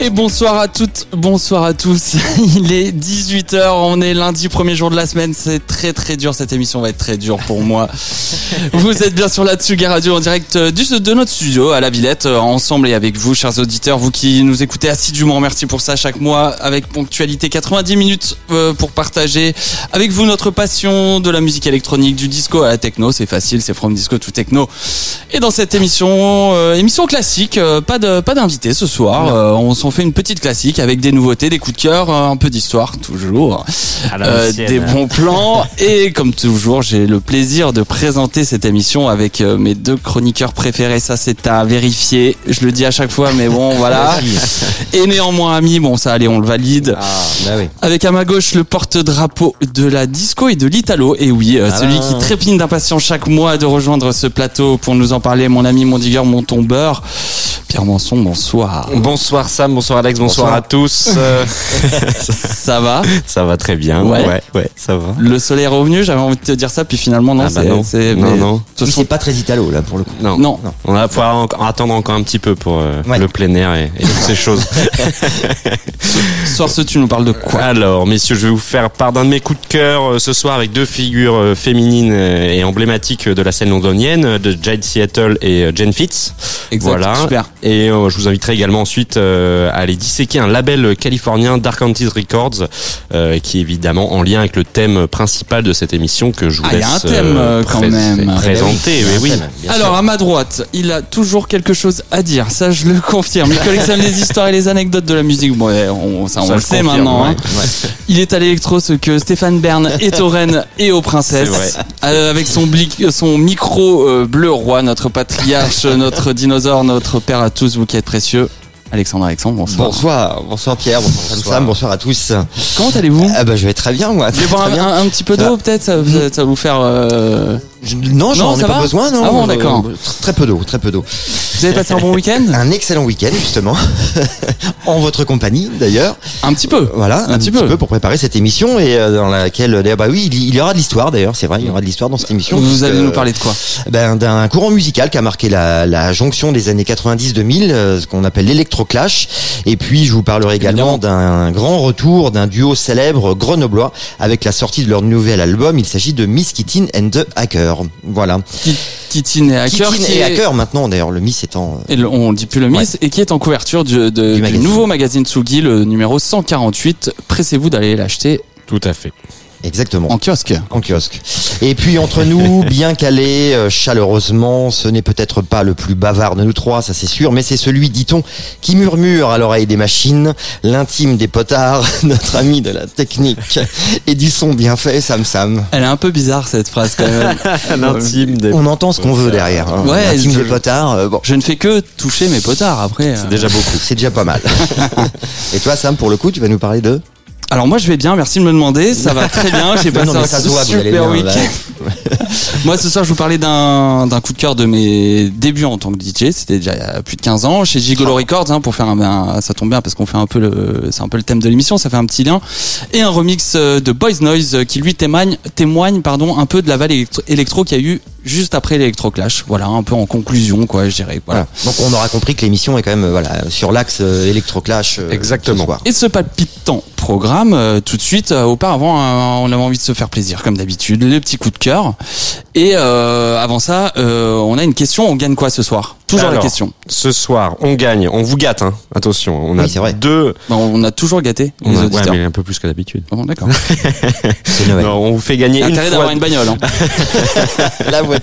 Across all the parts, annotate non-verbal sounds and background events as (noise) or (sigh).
Et bonsoir à toutes, bonsoir à tous. (laughs) Il est 18h, on est lundi, premier jour de la semaine. C'est très très dur, cette émission va être très dure pour moi. (laughs) vous êtes bien la Tsuga Radio en direct euh, du, de notre studio à la Villette, euh, ensemble et avec vous, chers auditeurs, vous qui nous écoutez assidûment. Merci pour ça chaque mois, avec ponctualité 90 minutes euh, pour partager avec vous notre passion de la musique électronique, du disco à la techno. C'est facile, c'est from disco to techno. Et dans cette émission, euh, émission classique, pas de pas d'invité ce soir. Euh, on s'en fait une petite classique avec des nouveautés, des coups de cœur, euh, un peu d'histoire toujours, euh, des bons plans. Et comme toujours, j'ai le plaisir de présenter cette émission avec euh, mes deux chroniqueurs préférés. Ça, c'est à vérifier. Je le dis à chaque fois, mais bon, voilà. (laughs) Et néanmoins amis, bon ça, allez, on le valide. Ah, bah oui. Avec à ma gauche le porte-drapeau de la disco et de l'italo. Et oui, euh, Ah celui qui trépigne d'impatience chaque mois de rejoindre ce plateau pour nous en parler, mon ami, mon digueur, mon tombeur. Pierre Manson, bonsoir. Bonsoir Sam, bonsoir Alex, bonsoir, Bonsoir. à tous. (laughs) Euh, Ça va? Ça va très bien. Ouais. ouais, ouais, ça va. Le soleil est revenu, j'avais envie de te dire ça, puis finalement non, Ah bah non. c'est- Non, mais- façon, c'est pas très italo, là, pour le coup. Non. non. On va pouvoir attendre encore un petit peu pour euh, Ouais. le plein air et, et toutes ces choses. Ce (laughs) soir, ce tu nous parles de quoi? Alors, messieurs, je vais vous faire part d'un de mes coups de cœur euh, ce soir avec deux figures euh, féminines euh, et emblématiques de la scène londonienne, de Jade Seattle et euh, Jen Fitz. Exact, Voilà. super. Et euh, je vous inviterai également ensuite euh, à aller disséquer un label californien Dark Antis Records, euh, qui est évidemment en lien avec le thème principal de cette émission que je vous Ah, il y laisse a un thème, euh, quand pré- même. présenter. Il y a mais un oui. thème, bien Alors à ma droite, il a toujours quelque chose à dire, ça je le (laughs) confirme. Il collectionne les histoires et les anecdotes de la musique. Bon, on, ça, on Ça, le sait maintenant. ouais. hein. Il est à l'électro ce que Stéphane Bern (laughs) est aux reines et aux princesses. Euh, avec son, blic- son micro euh, bleu roi, notre patriarche, (laughs) notre dinosaure, notre père à tous, vous qui êtes précieux. Alexandre Alexandre, bonsoir. Bonsoir, bonsoir Pierre, bonsoir Sam Sam, bonsoir à tous. Comment allez-vous? Ah bah je vais très bien moi. Vous voulez boire un, bien. un- un petit peu d'eau peut-être ça, ça va vous faire... euh, Je- non, j'en ai pas va besoin, non. Ah bon, Euh, d'accord. Très peu d'eau, très peu d'eau. Vous avez passé un bon week-end? Un excellent week-end justement, (laughs) en votre compagnie d'ailleurs. Un petit peu. Voilà, Un petit peu. pour préparer cette émission et euh, dans laquelle, d'ailleurs, bah oui, il y- il y aura de l'histoire d'ailleurs, c'est vrai, il y aura de l'histoire dans cette émission. Vous allez nous parler de quoi? Ben, d'un courant musical qui a marqué la, la jonction des années 90-2000, euh, ce qu'on appelle l'électroclash. Et puis je vous parlerai également d'un grand retour d'un duo célèbre grenoblois avec la sortie de leur nouvel album. Il s'agit de Miss Kittin and the Hacker. Voilà. Et Hacker. Kittin qui et est- Hacker maintenant d'ailleurs, le Miss étant... euh, Et le- on dit plus le Miss, et qui est en couverture du, de- du, magazine. nouveau magazine Tsugi, le numéro 148. Pressez-vous d'aller l'acheter Tout à fait. Exactement. en kiosque. En kiosque. Et puis entre nous, (laughs) bien calé, euh, chaleureusement, ce n'est peut-être pas le plus bavard de nous trois, ça c'est sûr, mais c'est celui, dit-on, qui murmure à l'oreille des machines, l'intime des potards, (laughs) notre ami de la technique et du son bien fait, Sam Sam. Elle est un peu bizarre cette phrase quand même. (laughs) L'intime des... On entend ce qu'on veut derrière. Hein. Ouais, l'intime je- des potards, euh, bon, Je ne fais que toucher mes potards après. euh. C'est déjà beaucoup. c'est déjà pas mal. et toi, Sam, pour le coup, tu vas nous parler de Alors moi je vais bien, merci de me demander, ça va très bien, j'ai (laughs) passé un ça super week-end. (laughs) Moi ce soir je vous parlais d'un d'un coup de cœur de mes débuts en tant que DJ, c'était déjà il y a plus de 15 ans chez Gigolo Records hein, pour faire un, un- ça tombe bien parce qu'on fait un peu le c'est un peu le thème de l'émission, ça fait un petit lien et un remix euh, de Boys Noise euh, qui lui témoigne témoigne pardon un peu de la vague électro, électro qu'il y a eu juste après l'électroclash. Voilà, un peu en conclusion quoi, je dirais. Voilà. Voilà. Donc on aura compris que l'émission est quand même euh, voilà sur l'axe euh, électroclash. euh, Exactement. ce soir. Et ce palpitant programme, euh, tout de suite, euh, auparavant, euh, on avait envie de se faire plaisir, comme d'habitude, les petits coups de cœur. Et euh, avant ça, euh, on a une question, on gagne quoi ce soir? Toujours la question. Ce soir, on gagne, on vous gâte, hein. attention. On Oui, a vrai. deux. On a toujours gâté On les a- ouais, auditeurs. mais un peu plus que d'habitude. Bon, d'accord. (laughs) On vous fait gagner une Intérêt fois d'avoir une bagnole. Hein. (laughs) La voiture.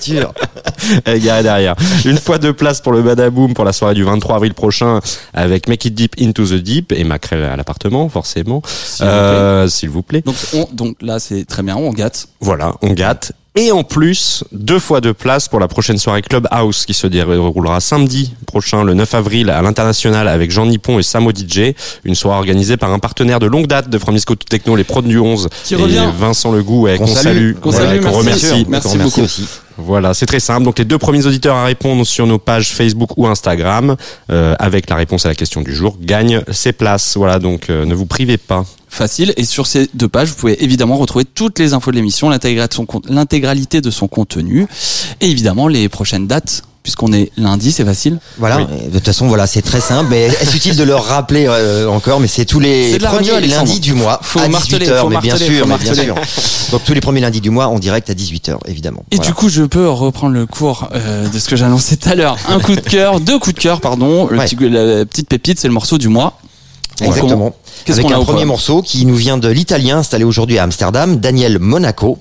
(laughs) Garée derrière. Une fois de place pour le Badaboom pour la soirée du 23 avril prochain avec Make It Deep Into the Deep et Macrel à l'appartement, forcément. S'il vous plaît. Euh, S'il vous plaît. Donc, on, donc là, c'est très bien, on gâte. Voilà, on gâte. Et en plus, deux fois de place pour la prochaine soirée Clubhouse qui se déroulera samedi prochain, le 9 avril, à l'international avec Jean Nippon et Samo DJ. Une soirée organisée par un partenaire de longue date de Framisco Techno, les prods du 11. Qui et revient. Vincent Legout, Qu'on salue. Qu'on voilà, salue, qu'on merci. remercie. Merci qu'on remercie beaucoup. aussi. Voilà, c'est très simple. Donc les deux premiers auditeurs à répondre sur nos pages Facebook ou Instagram, euh, avec la réponse à la question du jour, gagnent ces places. Voilà, donc euh, ne vous privez pas. Facile. Et sur ces deux pages, vous pouvez évidemment retrouver toutes les infos de l'émission, l'intégralité de son con- l'intégralité de son contenu, et évidemment les prochaines dates, puisqu'on est lundi, c'est facile. Voilà, Oui. de toute façon, voilà, c'est très simple, mais est-ce utile de le rappeler euh, encore Mais c'est tous les radio, premiers lundis du mois Faut à marteler, 18h, faut mais bien marteler, sûr, mais bien sûr. Donc tous les premiers lundis du mois en direct à 18h, évidemment. Et Voilà. du coup, je peux reprendre le cours euh, de ce que j'annonçais tout à l'heure. Un coup de cœur, deux coups de cœur, pardon. Le Ouais. petit- la petite pépite, c'est le morceau du mois. Exactement. Avec un premier morceau qui nous vient de l'italien installé aujourd'hui à Amsterdam, Daniel Monaco.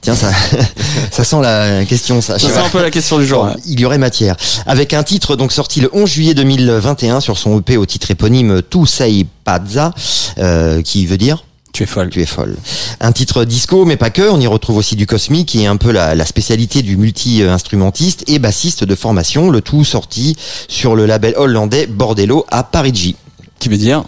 Tiens, ça, (laughs) ça sent la question, ça. Ça, C'est un peu la question du jour. Il y aurait matière. Avec un titre donc sorti le 11 juillet 2021 sur son EP au titre éponyme Tu sei pazza, euh, qui veut dire Tu es folle. tu es folle. Un titre disco, mais pas que. On y retrouve aussi du cosmique, qui est un peu la, la spécialité du multi-instrumentiste et bassiste de formation. Le tout sorti sur le label hollandais Bordello à Parigi. Qui veut dire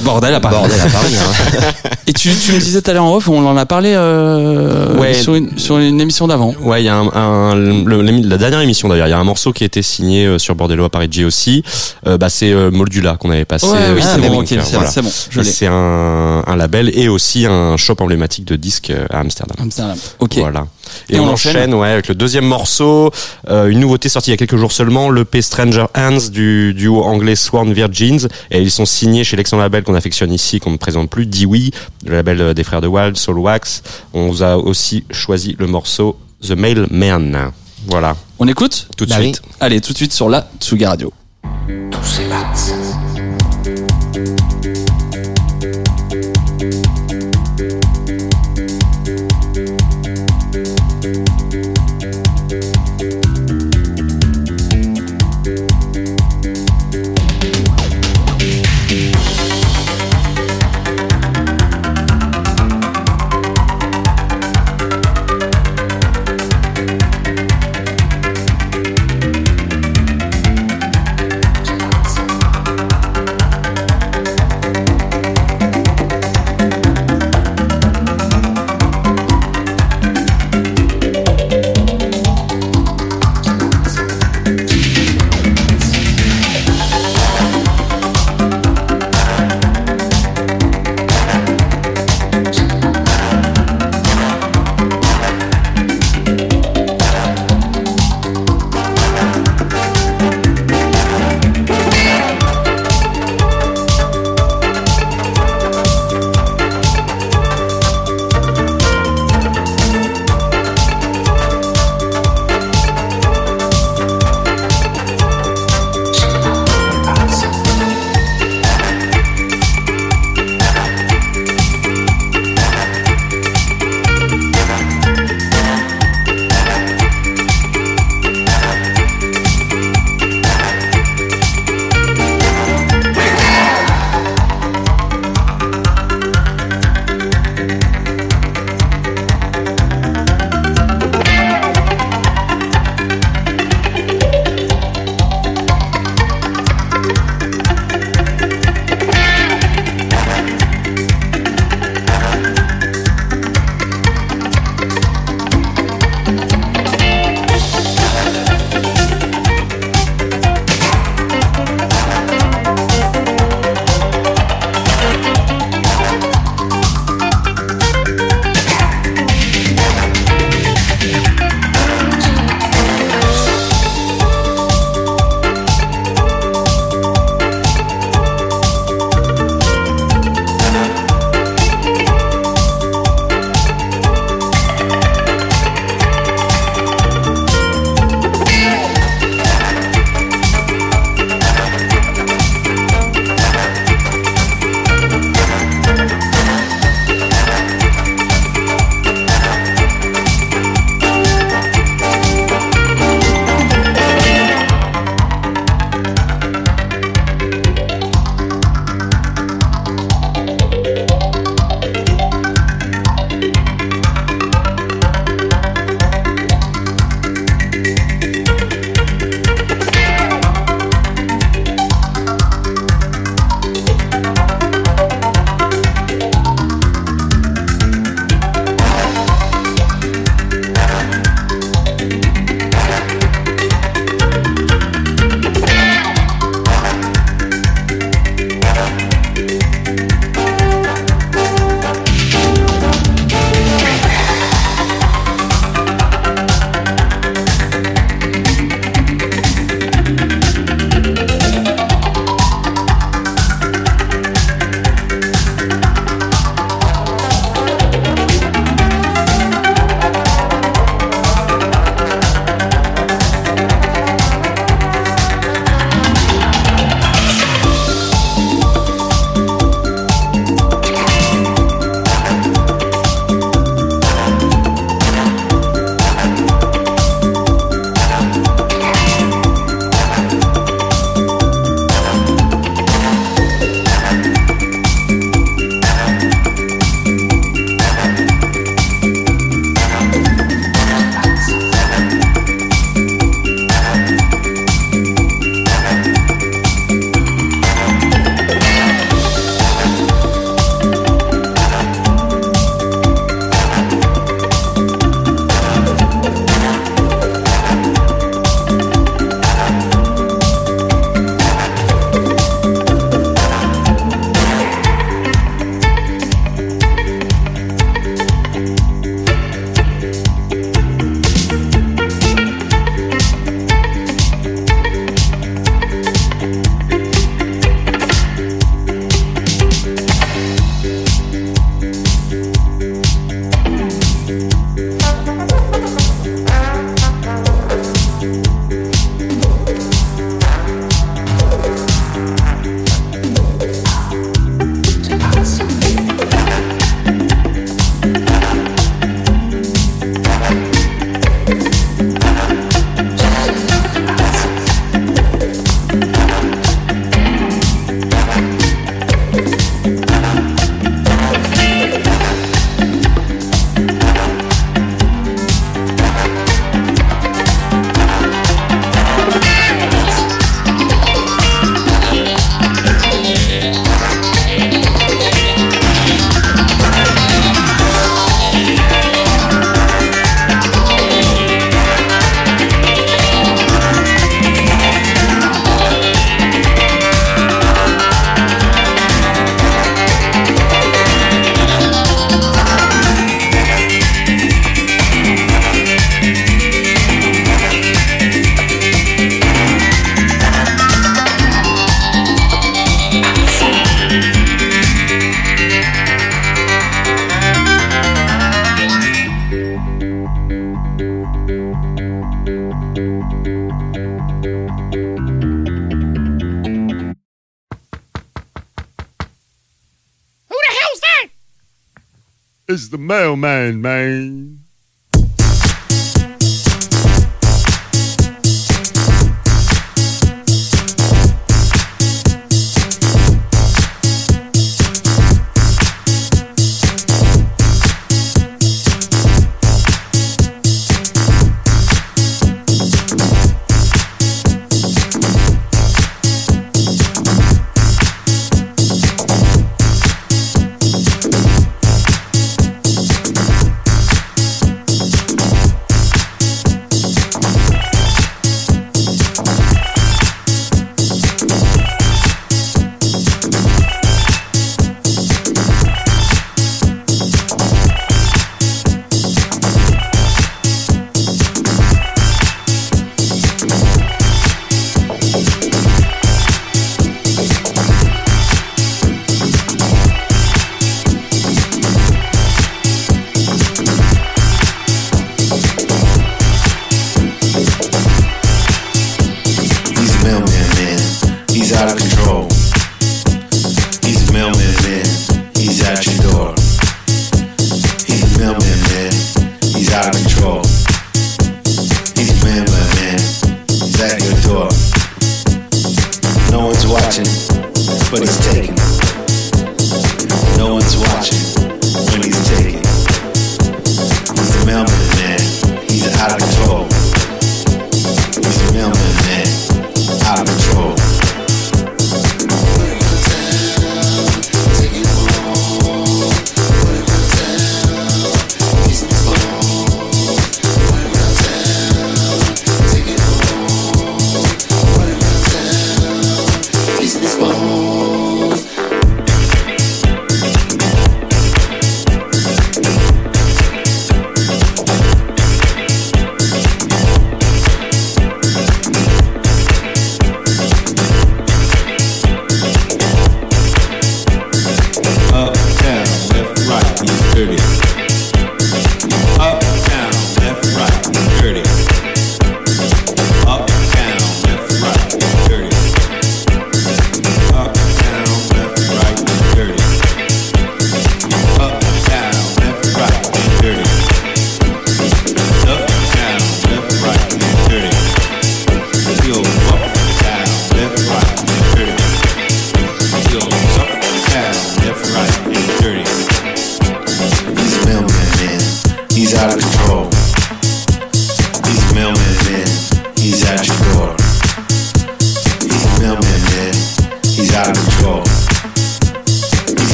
bordel à Paris. Bordel à Paris. hein. (laughs) Et tu, tu me disais tout à l'heure en off, on en a parlé euh, Ouais. sur, une, sur une émission d'avant. Ouais, il y a un, un- le- la dernière émission d'ailleurs, il y a un morceau qui a été signé euh, sur Bordello à Paris aussi. Euh, bah, c'est euh, Moldula qu'on avait passé. Ouais, euh, oui, ah, c'est bon, oui, ok, donc, c'est voilà. bon, je l'ai. C'est un, un label et aussi un shop emblématique de disques à Amsterdam. Amsterdam. Ok. Voilà. Et, Et on, on enchaîne, enchaîne ouais, avec le deuxième morceau, euh, une nouveauté sortie il y a quelques jours seulement, le P Stranger Hands du duo anglais Sworn Virgins. Et ils sont signés chez l'excellent label qu'on affectionne ici, qu'on ne présente plus, Dewey, le label euh, des frères de Wild, Soul Wax. On vous a aussi choisi le morceau The Mailman. Voilà, On écoute tout de Bah oui. suite. Allez, tout de suite sur la Tsuga Radio. Thank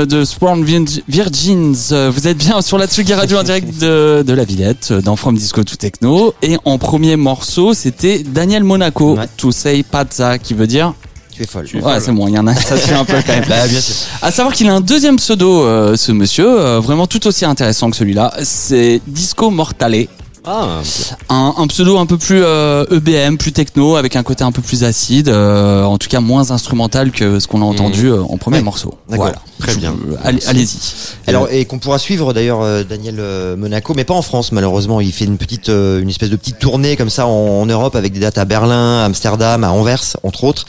Euh, de Swarm Virgins. Euh, vous êtes bien sur la Tsugi Radio en direct de, de, la Villette, euh, dans From Disco to Techno. Et en premier morceau, c'était Daniel Monaco, ouais. To Say Pazza, qui veut dire tu es folle. Ouais, c'est bon, il y en a, ça suit un peu quand même. (laughs) bah, bien sûr. À savoir qu'il a un deuxième pseudo, ce monsieur, vraiment tout aussi intéressant que celui-là. C'est Disco Mortale. Ah, Un, un pseudo un peu plus euh, EBM, plus techno, avec un côté un peu plus acide, euh, en tout cas moins instrumental que ce qu'on a entendu euh, en premier Ouais, morceau. d'accord. Voilà. très bien. Euh, allez- Allez-y. Alors et qu'on pourra suivre d'ailleurs euh, Daniel Monaco, mais pas en France malheureusement. Il fait une petite, euh, une espèce de petite tournée comme ça en, en Europe avec des dates à Berlin, à Amsterdam, à Anvers entre autres,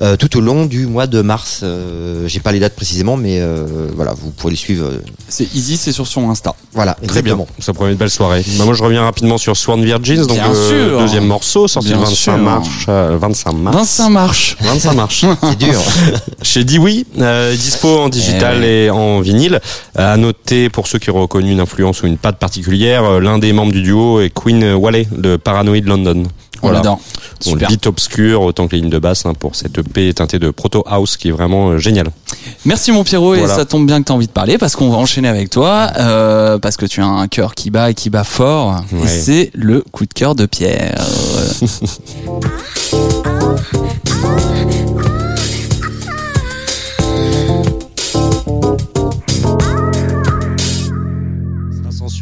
euh, tout au long du mois de mars. Euh, J'ai pas les dates précisément, mais euh, voilà, vous pourrez le suivre. C'est easy, c'est sur son Insta. voilà, Très bien, ça promet une belle soirée. Bah, moi je reviens rapidement sur Sworn Virgins, donc le sûr. deuxième morceau sorti le 25 sûr. mars. euh, 25 mars. 25 marches. 25 mars. (laughs) C'est dur. (laughs) Chez Dewey, euh, dispo en digital Eh et en vinyle. Euh, à noter pour ceux qui auraient reconnu une influence ou une patte particulière, euh, l'un des membres du duo est Queen Wally de Paranoid London. On l'adore. Bon, le Super. beat obscur autant que les lignes de basse hein, pour cette EP teintée de proto house qui est vraiment euh, génial. Merci mon Pierrot Voilà. et ça tombe bien que tu as envie de parler parce qu'on va enchaîner avec toi euh, parce que tu as un cœur qui bat et qui bat fort et c'est le coup de cœur de Pierre. (laughs)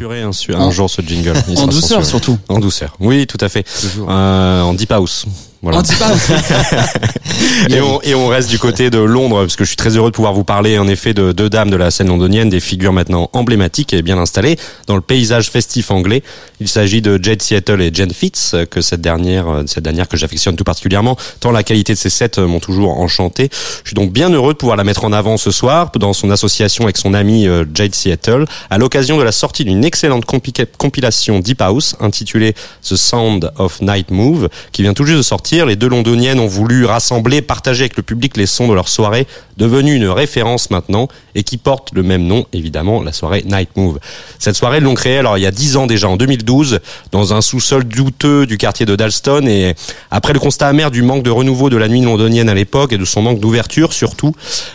Un, su- un jour ce jingle. Il en douceur censuré. surtout. En douceur. Oui, tout à fait. Euh, en deep house. Voilà. On dit pas (laughs) Et on, et on reste du côté de Londres, parce que je suis très heureux de pouvoir vous parler en effet de deux dames de la scène londonienne, des figures maintenant emblématiques et bien installées dans le paysage festif anglais. Il s'agit de Jade Seattle et Jen Fitz, que cette dernière, euh, cette dernière que j'affectionne tout particulièrement, tant la qualité de ses sets euh, m'ont toujours enchanté. Je suis donc bien heureux de pouvoir la mettre en avant ce soir dans son association avec son ami euh, Jade Seattle, à l'occasion de la sortie d'une excellente compilation Deep House intitulée The Sound of Night Move, qui vient tout juste de sortir. Les deux londoniennes ont voulu rassembler, partager avec le public les sons de leur soirée, devenue une référence maintenant, et qui porte le même nom, évidemment, la soirée Night Move. Cette soirée, ils l'ont créée alors il y a dix ans déjà, en 2012, dans un sous-sol douteux du quartier de Dalston, et après le constat amer du manque de renouveau de la nuit londonienne à l'époque, et de son manque d'ouverture surtout,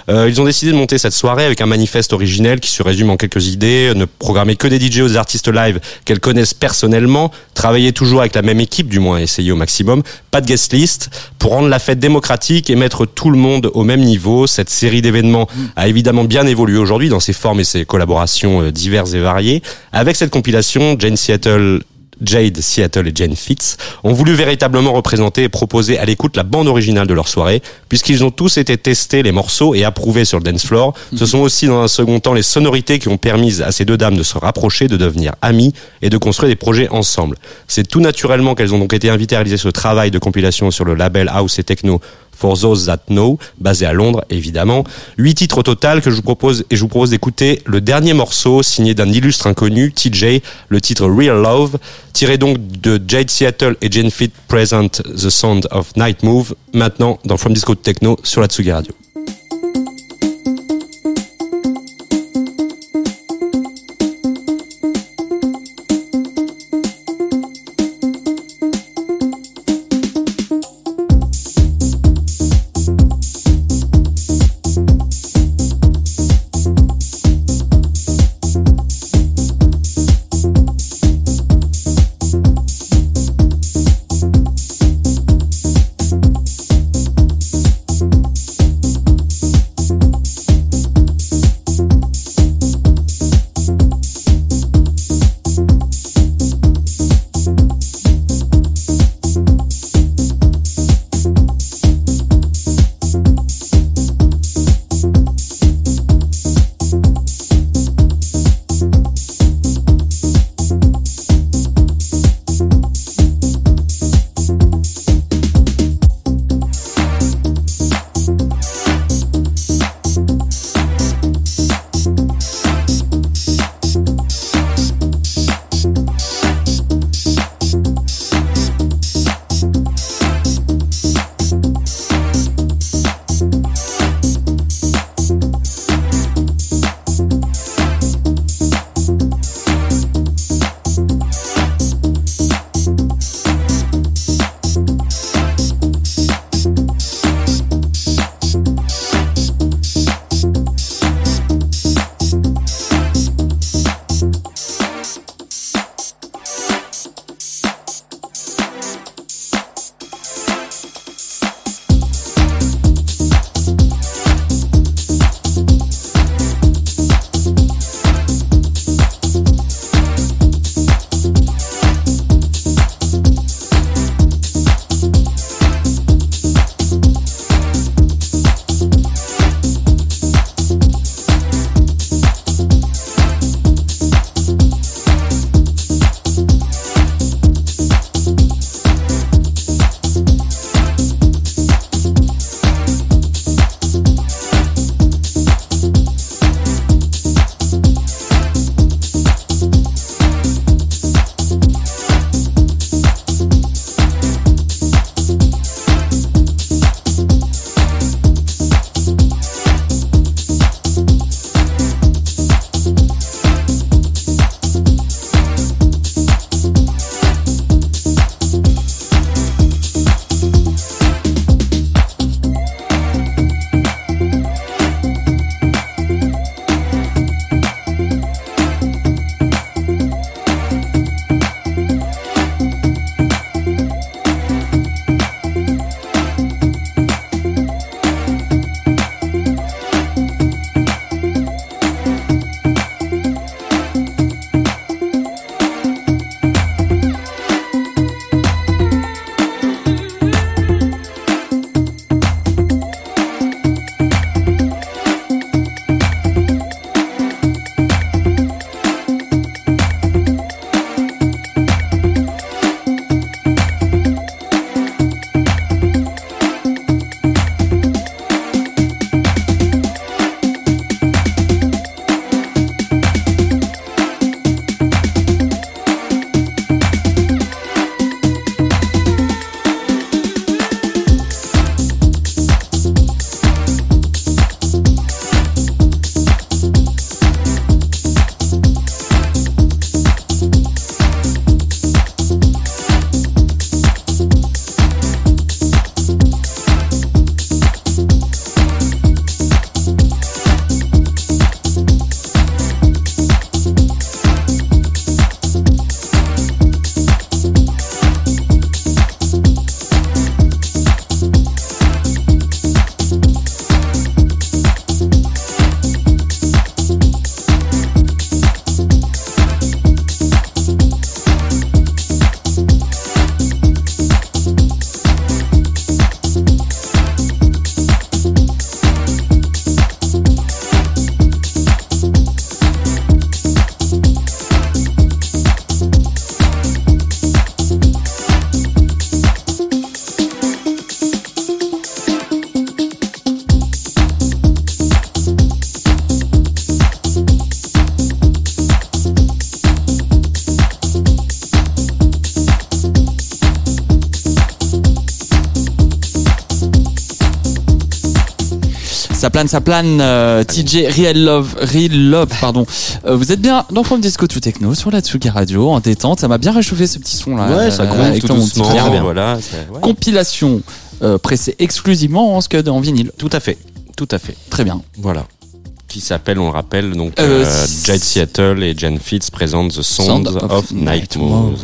euh, ils ont décidé de monter cette soirée avec un manifeste originel qui se résume en quelques idées, ne programmer que des DJ des artistes live qu'elles connaissent personnellement, travailler toujours avec la même équipe, du moins essayer au maximum, pas de guest list, pour rendre la fête démocratique et mettre tout le monde au même niveau. Cette série d'événements a évidemment bien évolué aujourd'hui dans ses formes et ses collaborations euh, diverses et variées. Avec cette compilation, Jane Seattle Jade Seattle et Jane Fitz ont voulu véritablement représenter et proposer à l'écoute la bande originale de leur soirée, puisqu'ils ont tous été testés les morceaux et approuvés sur le dance floor. Ce sont aussi dans un second temps les sonorités qui ont permis à ces deux dames de se rapprocher, de devenir amies et de construire des projets ensemble. C'est tout naturellement qu'elles ont donc été invitées à réaliser ce travail de compilation sur le label House et Techno For Those That Know, basé à Londres évidemment. Huit titres au total que je vous propose et je vous propose d'écouter le dernier morceau signé d'un illustre inconnu, TJ, le titre Real Love, tiré donc de Jade Seattle et Jane Fit Present The Sound of Night Move, maintenant dans From Disco Techno sur la Tsugi Radio. Ça plane, ça euh, TJ Real Love, Real Love, pardon. Euh, vous êtes bien dans From Disco to Techno sur la Tsugi Radio en détente. Ça m'a bien réchauffé ce petit son là. Ouais, ça Euh, gronde avec tout doucement. Bien. Voilà. ouais. Compilation pressée exclusivement en scud en vinyle. Tout à fait. Tout à fait. Très bien. Voilà. Qui s'appelle, on le rappelle, donc Euh, euh, Jade Seattle et Jen Fitz présentent The Sound, of, Night Moves.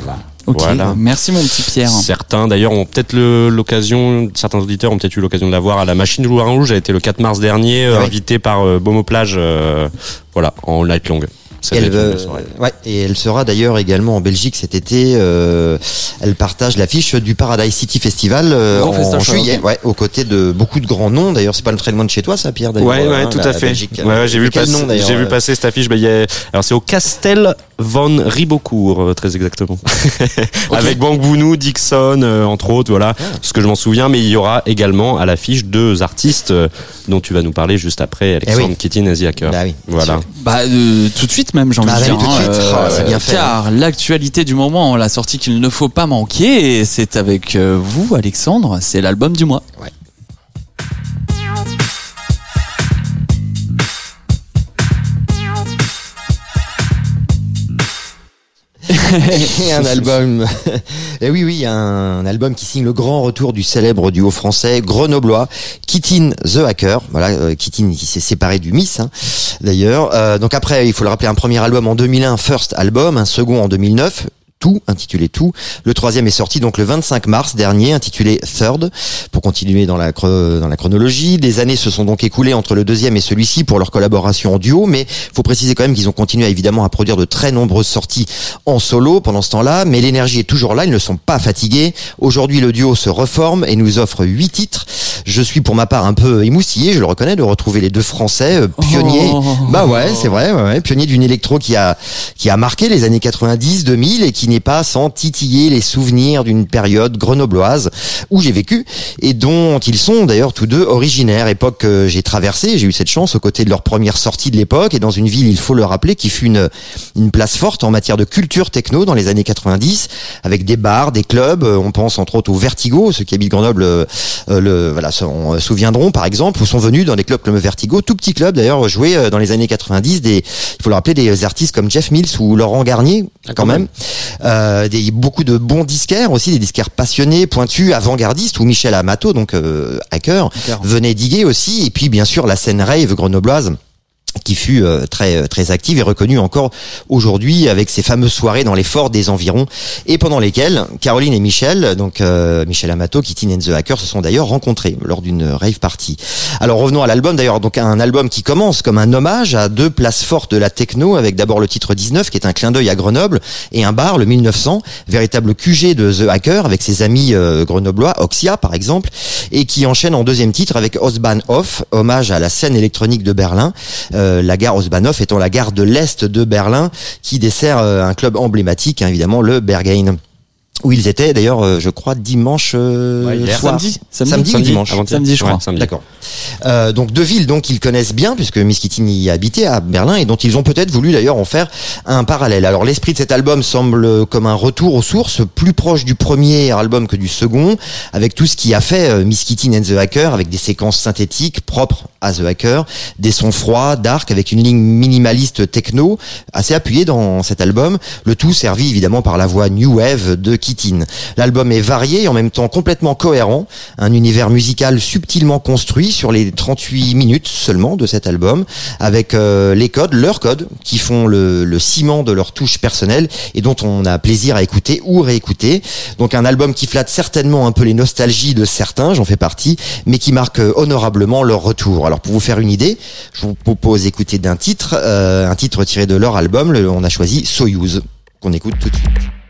Ok. Voilà. Merci mon petit Pierre. Certains d'ailleurs ont peut-être l'occasion, certains auditeurs ont peut-être eu l'occasion de la voir à la machine Louvain Rouge. A été le 4 mars dernier, euh, Oui. invitée par euh, Beaumont Plage, euh, voilà, en night long. Ça elle, soirée. ouais, et elle sera d'ailleurs également en Belgique cet été. euh, elle partage l'affiche du Paradise City Festival euh, en juillet, ouais, aux côtés de beaucoup de grands noms. D'ailleurs, c'est pas très loin de chez toi, ça, Pierre. d'ailleurs, Ouais, ouais, hein, tout à fait. Belgique. Ouais, ouais, j'ai vu, Quel passer, nom, d'ailleurs, j'ai vu euh, passer cette affiche. Bah, il y a- alors c'est au Castel von Ribocourt, euh, très exactement. (laughs) Avec Bang Bounou, Dixon, euh, entre autres, voilà, Ah. ce que je m'en souviens. Mais il y aura également à l'affiche deux artistes euh, dont tu vas nous parler juste après, Alexandre Eh oui. Keating et The Hacker. Bah oui, voilà. Bah euh, tout de suite même j'ai envie de dire. de hein, suite. Ah, c'est bien fait, Car l'actualité du moment, la sortie qu'il ne faut pas manquer, et c'est avec euh, vous Alexandre, c'est l'album du mois. Et un album. (laughs) Et oui, oui, un album qui signe le grand retour du célèbre duo français grenoblois, Kitin The Hacker. Voilà, euh, Kitin qui s'est séparé du Miss, hein, d'ailleurs. Euh, donc après, il faut le rappeler, un premier album en 2001, First Album, un second en 2009. Tout, intitulé Tout. Le troisième est sorti donc le 25 mars dernier, intitulé Third. Pour continuer dans la, dans la chronologie, des années se sont donc écoulées entre le deuxième et celui-ci pour leur collaboration en duo, mais faut préciser quand même qu'ils ont continué évidemment à produire de très nombreuses sorties en solo pendant ce temps-là, mais l'énergie est toujours là, ils ne sont pas fatigués. Aujourd'hui, le duo se reforme et nous offre huit titres. Je suis pour ma part un peu émoustillé, je le reconnais, de retrouver les deux Français euh, pionniers. Oh. Bah ouais, c'est vrai, ouais, ouais, pionnier d'une électro qui a qui a marqué les années 90, 2000 et qui n'est pas sans titiller les souvenirs d'une période grenobloise où j'ai vécu et dont ils sont d'ailleurs tous deux originaires. Époque que j'ai traversée, j'ai eu cette chance aux côtés de leur première sortie de l'époque et dans une ville, il faut le rappeler, qui fut une une place forte en matière de culture techno dans les années 90 avec des bars, des clubs. Euh, On pense entre autres au Vertigo, ceux qui habitent Grenoble euh, euh, le voilà s'en euh, souviendront par exemple, ou sont venus dans des clubs comme le Vertigo, tout petit club d'ailleurs joué euh, dans les années 90 des il faut le rappeler des artistes comme Jeff Mills ou Laurent Garnier quand, quand même, Euh, des beaucoup de bons disquaires aussi des disquaires passionnés, pointus, avant-gardistes ou Michel Amato donc euh, hacker Hacker. venait diguer aussi et puis bien sûr la scène rave grenobloise qui fut euh, très très active et reconnue encore aujourd'hui avec ces fameuses soirées dans les forts des environs et pendant lesquelles Caroline et Michel, donc euh, Michel Amato, Kitty and the Hacker, se sont d'ailleurs rencontrés lors d'une rave party. Alors revenons à l'album d'ailleurs, donc un album qui commence comme un hommage à deux places fortes de la techno avec d'abord le titre 19 qui est un clin d'œil à Grenoble et un bar le 1900, véritable QG de The Hacker avec ses amis euh, grenoblois, Oxia par exemple, et qui enchaîne en deuxième titre avec Osbahnhof, hommage à la scène électronique de Berlin. Euh, la gare Osbahnhof étant la gare de l'Est de Berlin qui dessert euh, un club emblématique, hein, évidemment, le Berghain. Où ils étaient d'ailleurs, euh, je crois, dimanche euh, Ouais, hier. soir. Samedi Samedi, ou dimanche. Samedi, je crois. samedi. D'accord. Euh, donc deux villes donc qu'ils connaissent bien puisque Miss Kitty y habitait à Berlin et dont ils ont peut-être voulu d'ailleurs en faire un parallèle. Alors l'esprit de cet album semble comme un retour aux sources, plus proche du premier album que du second, avec tout ce qui a fait euh, Miss Kitty and the Hacker, avec des séquences synthétiques propres à The Hacker, des sons froids, dark, avec une ligne minimaliste techno assez appuyée dans cet album. Le tout servi évidemment par la voix New Wave de L'album est varié et en même temps complètement cohérent, un univers musical subtilement construit sur les 38 minutes seulement de cet album, avec euh, les codes, leurs codes, qui font le, ciment de leur touche personnelle et dont on a plaisir à écouter ou réécouter. Donc un album qui flatte certainement un peu les nostalgies de certains, j'en fais partie, mais qui marque euh, honorablement leur retour. Alors pour vous faire une idée, je vous propose d'écouter d'un titre, euh, un titre tiré de leur album, on a choisi Soyuz, qu'on écoute tout de suite.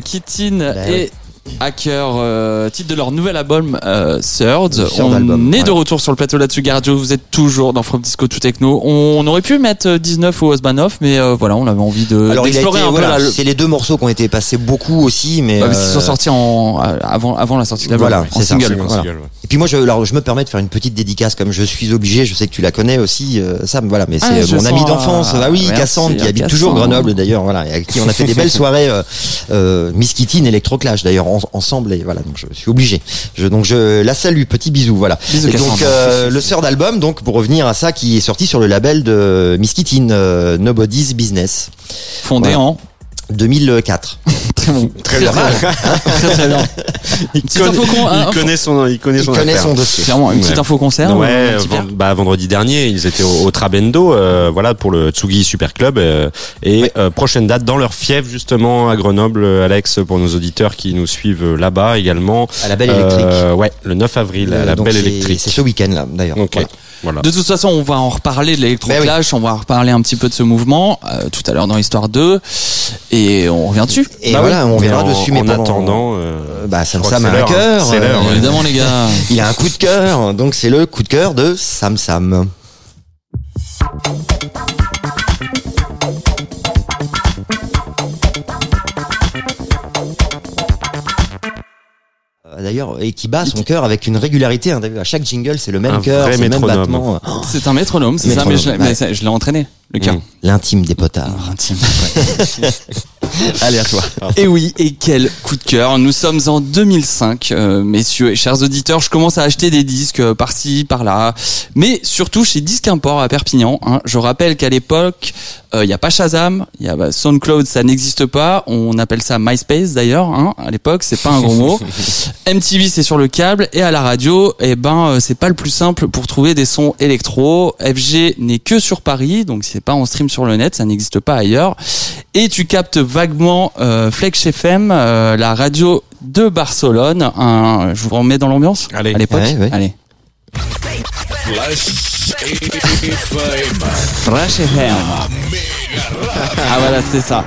Kitin Bah et Hacker, euh, titre de leur nouvel album euh, Third. On album, est de retour sur le plateau là-dessus, Radio. Vous êtes toujours dans From Disco to Techno. On, aurait pu mettre euh, 19 au Osbanoff, mais euh, voilà, on avait envie de Alors il a d'explorer été, un peu voilà, la- c'est les deux morceaux qui ont été passés beaucoup aussi, mais Ouais, parce qu'ils euh, sont sortis en, euh, avant, avant la sortie de l'album. Voilà, en c'est ça, single. c'est quoi. voilà. Single, ouais. Et puis moi, je, alors, je me permets de faire une petite dédicace, comme je suis obligé. Je sais que tu la connais aussi, euh, Sam. Voilà, mais c'est Ah, euh, je mon ami d'enfance. euh, Ah oui, merci, Cassandre, qui habite toujours Grenoble d'ailleurs. Voilà, et avec qui on a fait des belles (laughs) soirées euh, euh, Miss Kitty, Electroclash d'ailleurs en- ensemble. Et voilà, donc je suis obligé. Je, donc je la salue, petit bisou. Voilà. Bisous, et donc euh, le sœur d'album, donc pour revenir à ça, qui est sorti sur le label de Miss Kitty, euh, Nobody's Business, Fondé Voilà. en. 2004. (laughs) Très bon. Très bien. Très très bien. (laughs) Il, info con- il info- connaît son, il connaît Il son connaît son dossier. Clairement, une petite info concert. Ouais, euh, vend- bah, vendredi dernier, ils étaient au, au Trabendo, euh, voilà pour le Tsugi Super Club euh, et euh, prochaine date dans leur fief justement à Grenoble, Alex pour nos auditeurs qui nous suivent là-bas également. À la Belle Électrique. Euh, ouais, le 9 avril à la Donc, Belle Électrique. C'est ce week-end là, d'ailleurs. Voilà. Voilà. De toute façon, on va en reparler de Ben l'électroclash, on va en reparler un petit peu de ce mouvement euh, tout à l'heure dans l'Histoire 2 et on revient dessus. Et Bah voilà, oui, on viendra en- dessus, mais en pendant- attendant, euh, Euh, bah, Sam Sam a un cœur. C'est l'heure, euh, ouais. Évidemment les gars. (laughs) Il a un coup de cœur, donc c'est le coup de cœur de Sam Sam. D'ailleurs, et qui bat son cœur avec une régularité. hein, à chaque jingle, c'est le même cœur, c'est le même battement. C'est un métronome, c'est ça, mais je l'ai- ouais. mais ça, je l'ai entraîné, cœur. Mm. L'intime des potards. Intime. (laughs) Allez à toi. Et oui, et quel coup de cœur. Nous sommes en 2005, euh, messieurs et chers auditeurs. Je commence à acheter des disques euh, par-ci, par-là, mais surtout chez Disque Import à Perpignan. hein. Je rappelle qu'à l'époque, il n'y a pas Shazam, il y a bah, SoundCloud, ça n'existe pas. On appelle ça MySpace d'ailleurs. Hein. À l'époque, c'est pas un gros mot. (laughs) MTV, c'est sur le câble, et à la radio, eh ben, euh, c'est pas le plus simple pour trouver des sons électro. FG n'est que sur Paris, donc c'est pas en stream sur le net, ça n'existe pas ailleurs. Et tu captes vaguement euh, Flex FM, euh, la radio de Barcelone. Un, je vous remets dans l'ambiance Allez. à l'époque. Ouais, ouais. Allez. Flash FM. Ah voilà, c'est ça.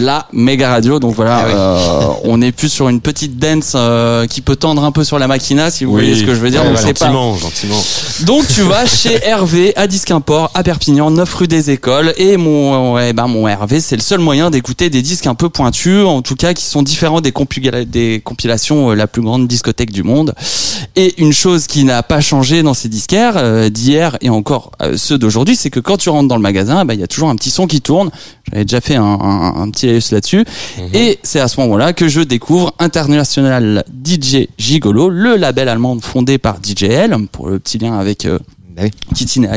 La méga radio, donc voilà, Ah oui. euh, on est plus sur une petite dance euh, qui peut tendre un peu sur la machina, si vous voyez ce que je veux dire. Ouais, donc ouais, c'est pas, gentiment, gentiment. donc tu vas chez (laughs) Hervé à Disque Import à Perpignan, 9 rue des Écoles et mon ouais, ben mon Hervé, c'est le seul moyen d'écouter des disques un peu pointus en tout cas qui sont différents des, compila- des compilations euh, la plus grande discothèque du monde. Et une chose qui n'a pas changé dans ces disquaires euh, d'hier et encore euh, ceux d'aujourd'hui, c'est que quand tu rentres dans le magasin, bah, il y a toujours un petit son qui tourne. J'avais déjà fait un, un, un petit laïus là-dessus. Et c'est à ce moment-là que je découvre International DJ Gigolo, le label allemand fondé par DJL, pour le petit lien avec euh, Bah oui. Kitine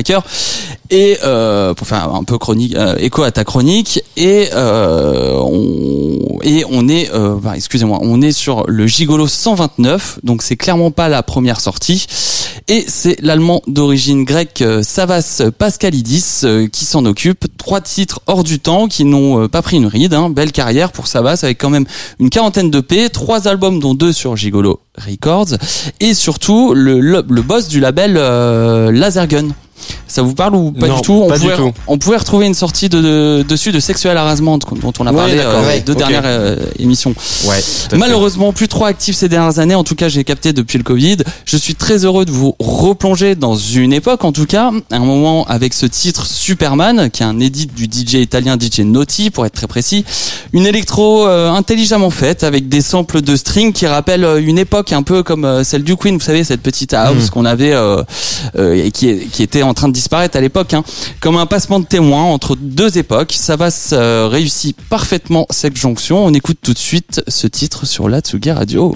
et euh, pour faire un peu chronique euh, écho à ta chronique. Et euh, on et on est euh, excusez-moi on est sur le Gigolo 129 donc c'est clairement pas la première sortie. Et c'est l'allemand d'origine grecque euh, Savas Pascalidis qui s'en occupe. Trois titres hors du temps qui n'ont pas pris une ride hein. belle carrière pour Savas avec quand même une quarantaine de P trois albums dont deux sur Gigolo Records et surtout le, boss du label euh, Lasergun. Ça vous parle ou pas Non, du tout on pas du pouvait, tout. On pouvait retrouver une sortie de, de- dessus de Sexual Harassment dont on a Ouais, parlé d'accord, euh, ouais, les deux dernières euh, émissions. Ouais. Malheureusement, plus trop actif ces dernières années. En tout cas, j'ai capté depuis le Covid. Je suis très heureux de vous replonger dans une époque, en tout cas, un moment avec ce titre Superman, qui est un édit du DJ italien DJ Naughty, pour être très précis. Une électro euh, intelligemment faite, avec des samples de strings qui rappellent euh, une époque un peu comme euh, celle du Queen. Vous savez, cette petite house qu'on avait euh, euh, et qui, qui était en train de disparaître à l'époque, hein. comme un passement de témoin entre deux époques. Ça va se euh, réussit parfaitement cette jonction. On écoute tout de suite ce titre sur la Tsugi Radio.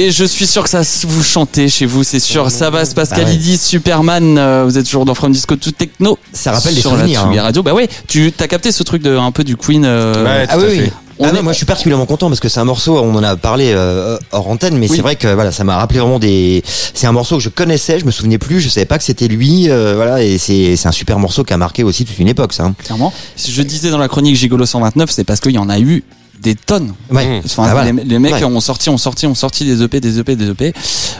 Et je suis sûr que ça vous chantez chez vous, c'est sûr. Ça va, c'est Ah ouais. Pascalidis, Superman. euh, vous êtes toujours dans From Disco to Techno. Ça rappelle des sur la souvenirs, Tsugi hein. Radio. Bah ouais, tu as capté ce truc de un peu du Queen. euh, Ouais, Ah tout à oui, fait. oui. On Ah est- non, moi je suis particulièrement content parce que c'est un morceau, on en a parlé euh, hors antenne, mais Oui. c'est vrai que voilà, ça m'a rappelé vraiment des. C'est un morceau que je connaissais, je me souvenais plus, je savais pas que c'était lui, euh, voilà, et c'est c'est un super morceau qui a marqué aussi toute une époque, ça. hein. clairement. Si je disais dans la chronique Gigolo 129, c'est parce qu'il y en a eu des tonnes. Ouais. Mmh. Enfin, Ah, voilà. les, les mecs Ouais. ont sorti, ont sorti, ont sorti des EP, des EP, des EP.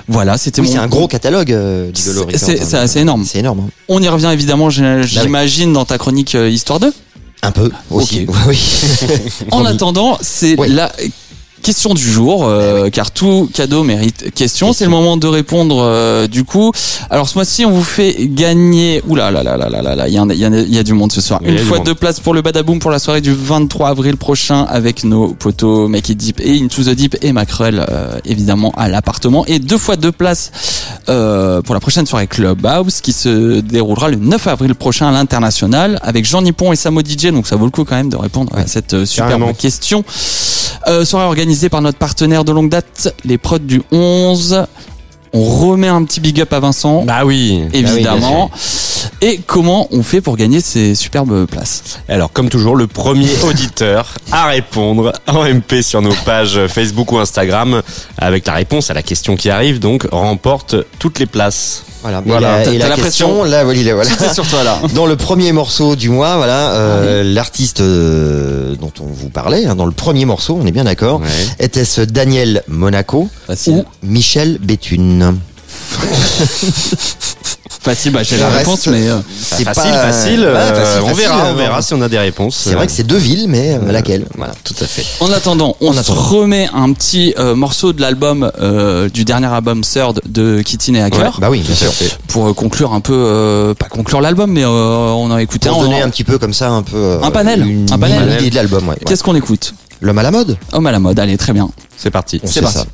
Voilà, c'était Oui, mon. c'est un gros catalogue, euh, C'est- hein. c'est assez énorme. C'est énorme. hein. On y revient évidemment, j'ai- j'imagine, dans ta chronique euh, Histoire 2. Un peu aussi. Ok. (laughs) Oui. En attendant, c'est la question du jour, euh, car tout cadeau mérite question. C'est le moment de répondre euh, du coup. Alors ce mois-ci, on vous fait gagner. Oula là là là là là là, il y, a- il y, a- il y a du monde ce soir. Une fois deux places pour le Badaboom pour la soirée du 23 avril prochain avec nos potos Make It Deep et Into the Deep et Macrel euh, évidemment à l'appartement et deux fois deux places euh, pour la prochaine soirée Clubhouse qui se déroulera le 9 avril prochain à l'international avec Jean Nippon et Samo DJ. Donc ça vaut le coup quand même de répondre à cette euh, superbe Carrément. question. Euh, soirée organisée par notre partenaire de longue date, les prods du 11. On remet un petit big up à Vincent, Bah oui. évidemment. Et comment on fait pour gagner ces superbes places Alors, comme toujours, le premier (laughs) auditeur à répondre en MP sur nos pages Facebook ou Instagram avec la réponse à la question qui arrive, donc remporte toutes les places. Voilà. Voilà. Et la, et t'as la la question, là, voilà, il est- voilà. Sur toi là. (laughs) Dans le premier morceau du mois, voilà, euh, l'artiste euh, dont on vous parlait, hein, dans le premier morceau, on est bien d'accord, Ouais. était-ce Daniel Monaco Facile. ou Michel Béthune? (laughs) Facile, bah j'ai la reste, réponse, mais euh, C'est facile, pas- facile, Ouais, euh, facile, On verra, euh, on verra si on a des réponses. C'est vrai que c'est deux villes, mais euh, laquelle? Voilà. tout à fait. en attendant, on se remet un petit euh, morceau de l'album euh, du dernier album Third de Kittin et Hacker Bah oui, bien sûr. pour euh, conclure un peu, euh, pas conclure l'album, mais euh, on a écouté Pour un. se donner un petit peu comme ça, un peu. euh, Un panel, Une un panel. de l'album, ouais. ouais. Qu'est-ce qu'on écoute? L'homme à la mode Homme à la mode, allez, très bien. C'est parti. On C'est parti. ça.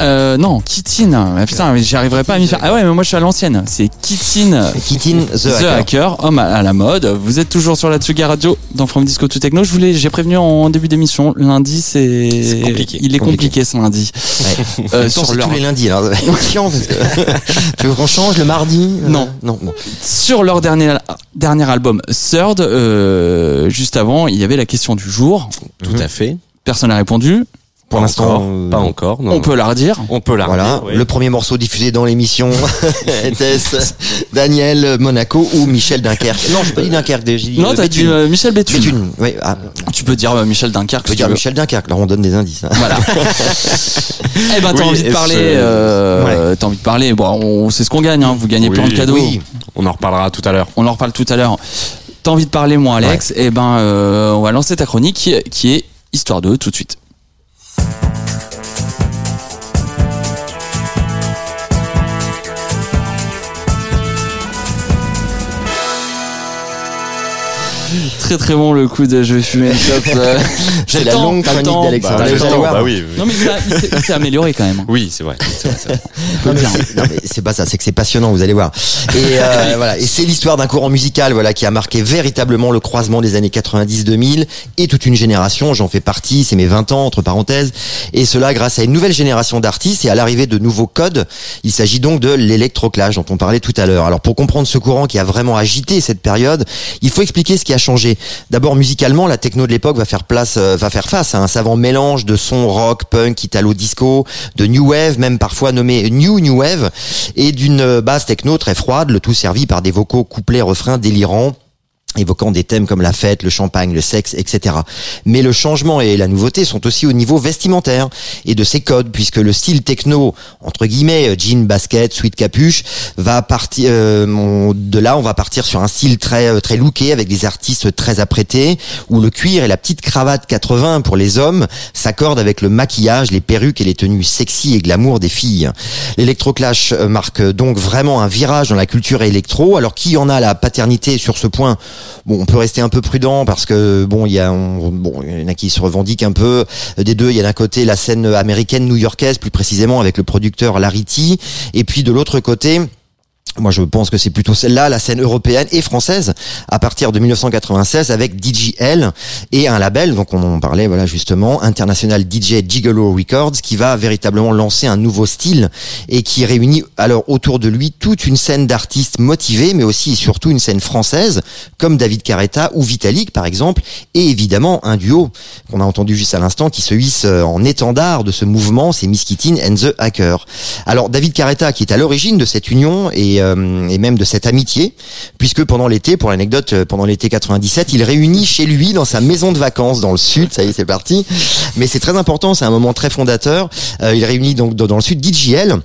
Euh, non, Kittin. Ah, Putain, mais j'y arriverai pas à m'y faire. Ah ouais, mais moi je suis à l'ancienne. C'est Kittin. Kittin The, The Hacker. Hacker, homme à, la mode. Vous êtes toujours sur la Tsuga Radio dans From Disco to Techno. Je voulais, j'ai prévenu en début d'émission. Lundi, c'est, C'est compliqué. il est compliqué, Compliqué. ce lundi. Ouais. (laughs) Euh, sur leur, tous les lundis. Alors, (laughs) chiant parce que tu veux qu'on change le mardi Euh, Non. non, bon. sur leur dernier, dernier album, Third, euh, juste avant, il y avait la question du jour. Tout à fait. Personne n'a répondu. Pour l'instant, euh, Pas encore. non. On peut la redire. On peut la Voilà, redire, ouais. le premier morceau diffusé dans l'émission (laughs) (laughs) était Daniel Monaco ou Michel Dunkerque? Non, je pas dit Dunkerque, dit Non, euh, t'as dit Béthune. euh, Michel Béthune. Béthune, oui. Ah, Tu peux dire euh, Michel Dunkerque. je peux si dire tu. Michel Dunkerque, là on donne des indices. hein. Voilà. (laughs) eh ben, t'as Oui, envie de parler. T'as envie de parler. Bon, on sait ce qu'on gagne. Hein. Vous gagnez Oui, plein de cadeaux. Oui, On en reparlera tout à l'heure. On en reparle tout à l'heure. T'as envie de parler, moi, Alex Eh ben, euh, on va lancer ta chronique qui, qui est Histoire 2 tout de suite. Très très bon le coup de je vais fumer une clope. euh. J'ai la longue chronique d'Alexandre. Bah, bah oui. oui. Non mais il s'est- amélioré quand même. Oui, c'est vrai. (laughs) c'est pas ça, c'est que c'est passionnant, vous allez voir. Et euh, (laughs) voilà, et c'est l'histoire d'un courant musical, voilà, qui a marqué véritablement le croisement des années 90-2000 et toute une génération. J'en fais partie, c'est mes 20 ans entre parenthèses, et cela grâce à une nouvelle génération d'artistes et à l'arrivée de nouveaux codes. Il s'agit donc de l'électroclash dont on parlait tout à l'heure. Alors pour comprendre ce courant qui a vraiment agité cette période, il faut expliquer ce qui a changé. D'abord musicalement, la techno de l'époque va faire place, euh, va faire face à un savant mélange de sons rock, punk, italo disco, de new wave, même parfois nommé new new wave, et d'une euh, basse techno très froide, le tout servi par des vocaux couplets refrains délirants évoquant des thèmes comme la fête, le champagne, le sexe, etc. Mais le changement et la nouveauté sont aussi au niveau vestimentaire et de ses codes, puisque le style techno, entre guillemets, jean, basket, sweat, capuche, va partir, euh, de là, on va partir sur un style très, euh, très looké, avec des artistes très apprêtés, où le cuir et la petite cravate 80 pour les hommes s'accordent avec le maquillage, les perruques et les tenues sexy et glamour des filles. L'électroclash euh, marque donc vraiment un virage dans la culture électro, alors qui en a la paternité sur ce point? Bon, on peut rester un peu prudent parce que bon, il y a, on- bon, il y en a qui se revendiquent un peu des deux. Il y a d'un côté la scène américaine new-yorkaise, plus précisément avec le producteur Larry T, et puis de l'autre côté. Moi, je pense que c'est plutôt celle-là, la scène européenne et française, à partir de 1996 avec DJL et un label, donc on en parlait, voilà, justement, International DJ Gigolo Records, qui va véritablement lancer un nouveau style et qui réunit alors autour de lui toute une scène d'artistes motivés, mais aussi et surtout une scène française, comme David Carretta ou Vitalik, par exemple, et évidemment un duo qu'on a entendu juste à l'instant qui se hisse euh, en étendard de ce mouvement, c'est Miss Kittin and the Hacker. Alors David Carretta qui est à l'origine de cette union et, euh, et même de cette amitié, puisque pendant l'été, pour l'anecdote, euh, pendant l'été 97, il réunit chez lui dans sa maison de vacances dans le sud, ça y est c'est parti, mais c'est très important, c'est un moment très fondateur, Euh, il réunit donc dans dans le sud DJL,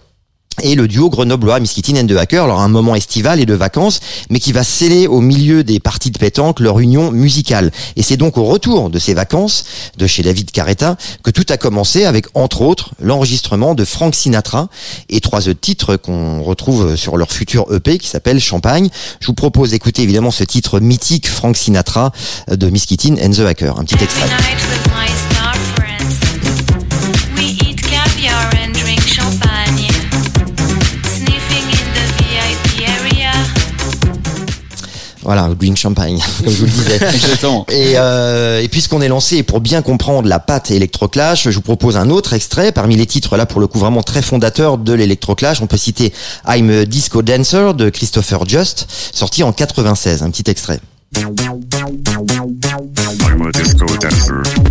et le duo grenoblois and the Hacker, alors un moment estival et de vacances, mais qui va sceller au milieu des parties de pétanque leur union musicale. Et c'est donc au retour de ces vacances de chez David Carretta que tout a commencé avec, entre autres, l'enregistrement de Frank Sinatra et trois autres titres qu'on retrouve sur leur futur EP qui s'appelle Champagne. Je vous propose d'écouter évidemment ce titre mythique Frank Sinatra de Miss Kittin and the Hacker. Un petit extrait. Voilà, drink champagne, (laughs) comme je vous le disais. (laughs) Et, euh, et puisqu'on est lancé, et pour bien comprendre la patte électroclash, je vous propose un autre extrait parmi les titres là pour le coup vraiment très fondateurs de l'électroclash. On peut citer I'm a Disco Dancer de Christopher Just, sorti en 96. Un petit extrait. I'm a disco dancer.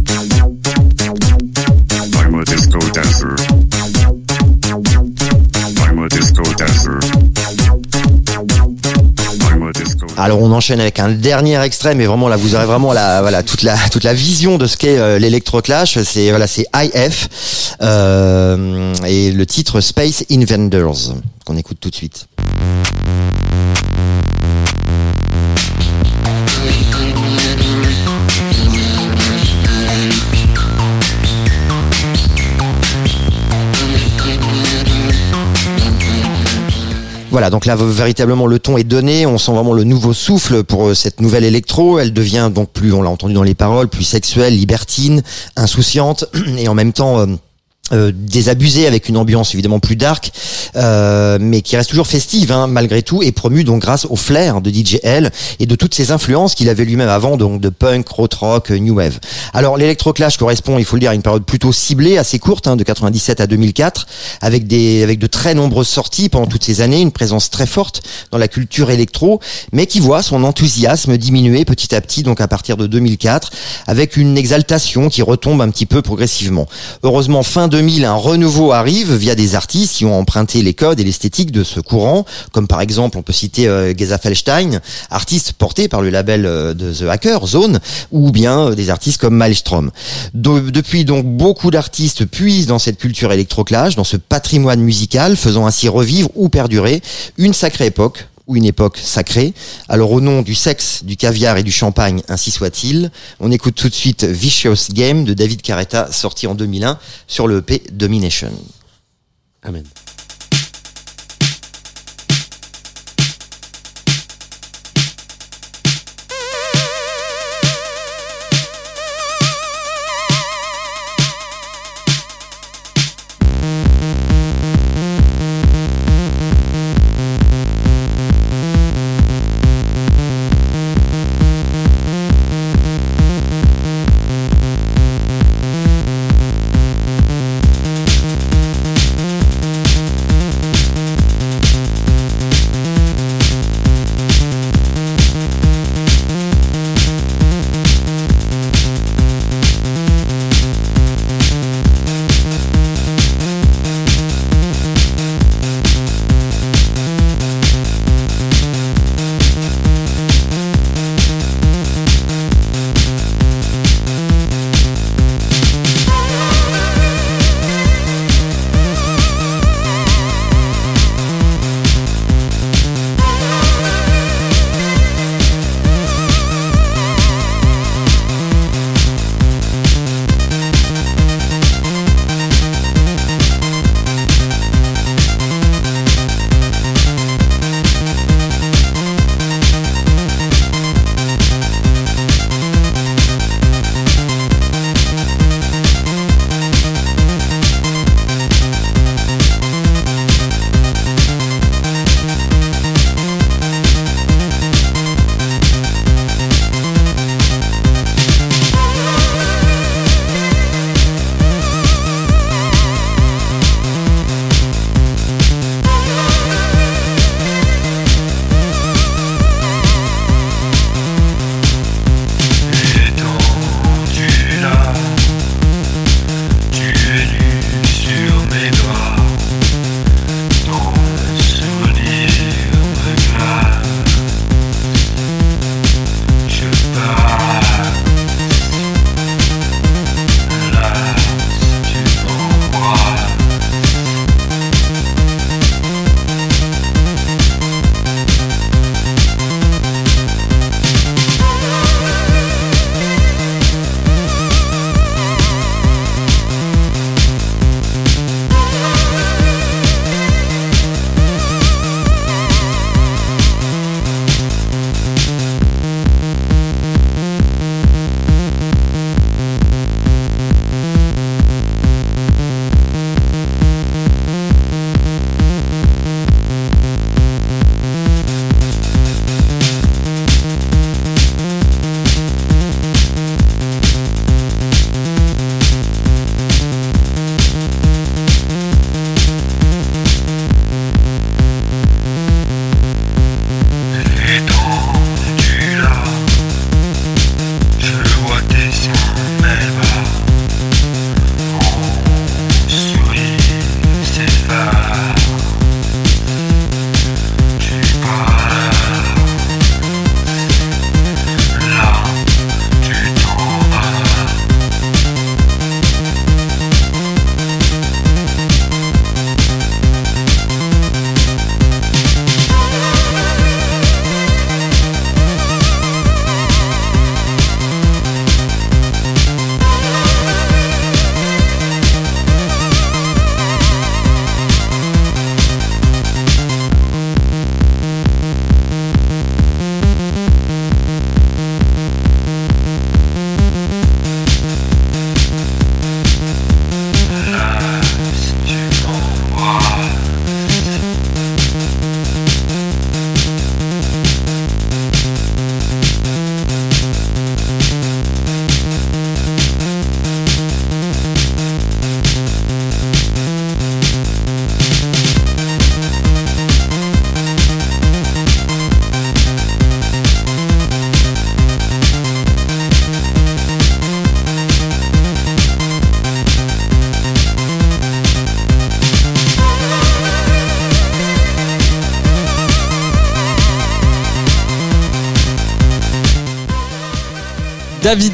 Alors on enchaîne avec un dernier extrait, mais vraiment là vous aurez vraiment la voilà toute la toute la vision de ce qu'est euh, l'électroclash. C'est voilà c'est IF euh, et le titre Space Invaders qu'on écoute tout de suite. Voilà, donc là véritablement le ton est donné, on sent vraiment le nouveau souffle pour euh, cette nouvelle électro. Elle devient donc plus, on l'a entendu dans les paroles, plus sexuelle, libertine, insouciante (clears throat) et en même temps. Euh, euh, désabusé avec une ambiance évidemment plus dark, euh, mais qui reste toujours festive hein, malgré tout et promu donc grâce au flair de DJ L et de toutes ses influences qu'il avait lui-même avant donc de punk, rock rock, new wave. Alors l'électroclash correspond, il faut le dire, à une période plutôt ciblée, assez courte, hein, de 97 à 2004, avec des avec de très nombreuses sorties pendant toutes ces années, une présence très forte dans la culture électro, mais qui voit son enthousiasme diminuer petit à petit donc à partir de 2004, avec une exaltation qui retombe un petit peu progressivement. Heureusement fin 2000, un renouveau arrive via des artistes qui ont emprunté les codes et l'esthétique de ce courant, comme par exemple on peut citer euh, Geza Felstein, artiste porté par le label euh, de The Hacker, Zone, ou bien euh, des artistes comme Maelstrom. De- depuis donc beaucoup d'artistes puisent dans cette culture électroclash, dans ce patrimoine musical, faisant ainsi revivre ou perdurer une sacrée époque ou une époque sacrée. Alors au nom du sexe, du caviar et du champagne, ainsi soit-il, on écoute tout de suite Vicious Game de David Carretta, sorti en 2001 sur le EP Domination. Amen.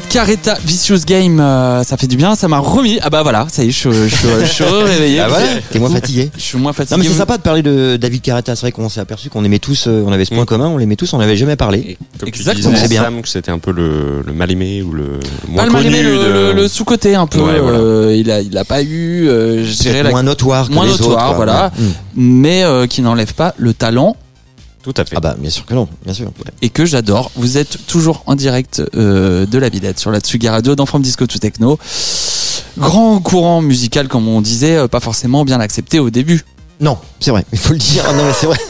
Carreta, Vicious Game, euh, ça fait du bien, ça m'a remis. Ah bah voilà, ça y est, je, je, je, je suis réveillé. Ah voilà, t'es moins fatigué. Je suis moins fatigué. Non mais c'est sympa de parler de David Carreta, c'est vrai qu'on s'est aperçu qu'on aimait tous, euh, on avait ce point Mm. commun, on l'aimait tous, on n'avait jamais parlé. Comme tu Exactement. disais, C'est bien. Sam, que c'était un peu le, le mal aimé ou le, le moins Pas le mal connu aimé, le, de- le- le sous-côté un peu. Ouais, voilà. euh, il a, il a pas eu, euh, je dirais, la- moins notoire que moins les notoire, autres. quoi. voilà. Mm. mais euh, qui n'enlève pas le talent Tout à fait. Ah bah bien sûr que non, bien sûr. ouais. et que j'adore. Vous êtes toujours en direct euh, de la Villette sur la Tsugi Radio dans From Disco to Techno. Grand courant musical, comme on disait, euh, pas forcément bien accepté au début. Non, c'est vrai, il faut le dire. Non mais c'est vrai. (laughs)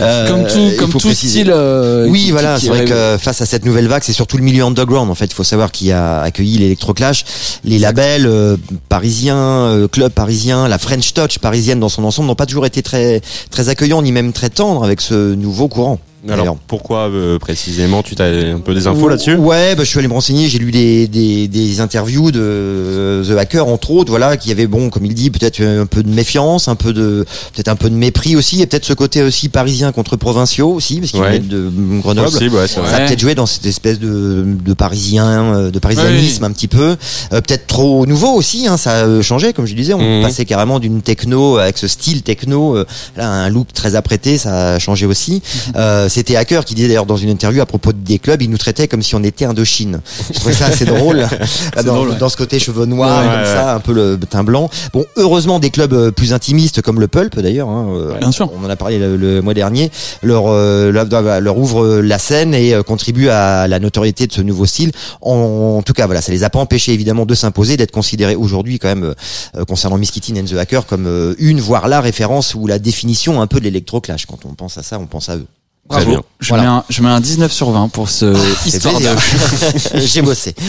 Euh, comme tout, comme tout style. euh, Oui, qui- voilà, c'est vrai rêve- que face à cette nouvelle vague, c'est surtout le milieu underground. En fait, il faut savoir qui a accueilli l'Electroclash, les labels euh, parisiens, euh, clubs parisiens, la French Touch parisienne dans son ensemble n'ont pas toujours été très très accueillants ni même très tendres avec ce nouveau courant. Alors pourquoi euh, précisément Tu as un peu des infos là-dessus Ouais, bah, je suis allé me renseigner, j'ai lu des, des, des interviews de euh, The Hacker entre autres, voilà, qui avait bon, comme il dit, peut-être un peu de méfiance, un peu de peut-être un peu de mépris aussi, et peut-être ce côté aussi parisien contre provinciaux aussi, parce qu'il Ouais. venait de Grenoble. Possible, ouais. Ça a peut-être joué dans cette espèce de, de parisien, euh, de parisianisme un petit peu. Euh, peut-être trop nouveau aussi, hein, ça a changé, comme je disais. On Mhm. passait carrément d'une techno avec ce style techno, euh, là, un look très apprêté, ça a changé aussi. Euh, C'était Hacker qui disait d'ailleurs dans une interview à propos des clubs, il nous traitait comme si on était Indochine. Je trouvais ça assez drôle. (laughs) Là, dans, drôle, ouais. dans ce côté cheveux noirs, Ouais, comme ça, un peu le teint blanc. Bon, heureusement des clubs euh, plus intimistes comme le Pulp d'ailleurs. Hein, euh, Bien sûr. on en a parlé le, le mois dernier, leur, euh, leur, leur ouvre la scène et contribue à la notoriété de ce nouveau style. En, en tout cas, voilà, ça les a pas empêchés évidemment de s'imposer, d'être considérés aujourd'hui quand même euh, concernant Miss Kitty and the Hacker comme euh, une voire la référence ou la définition un peu de l'électroclash. Quand on pense à ça, on pense à eux. Très Bravo. bien. Je, Voilà. mets un, je mets un 19 sur 20 pour ce (laughs) histoire de. (laughs) J'ai bossé. (laughs)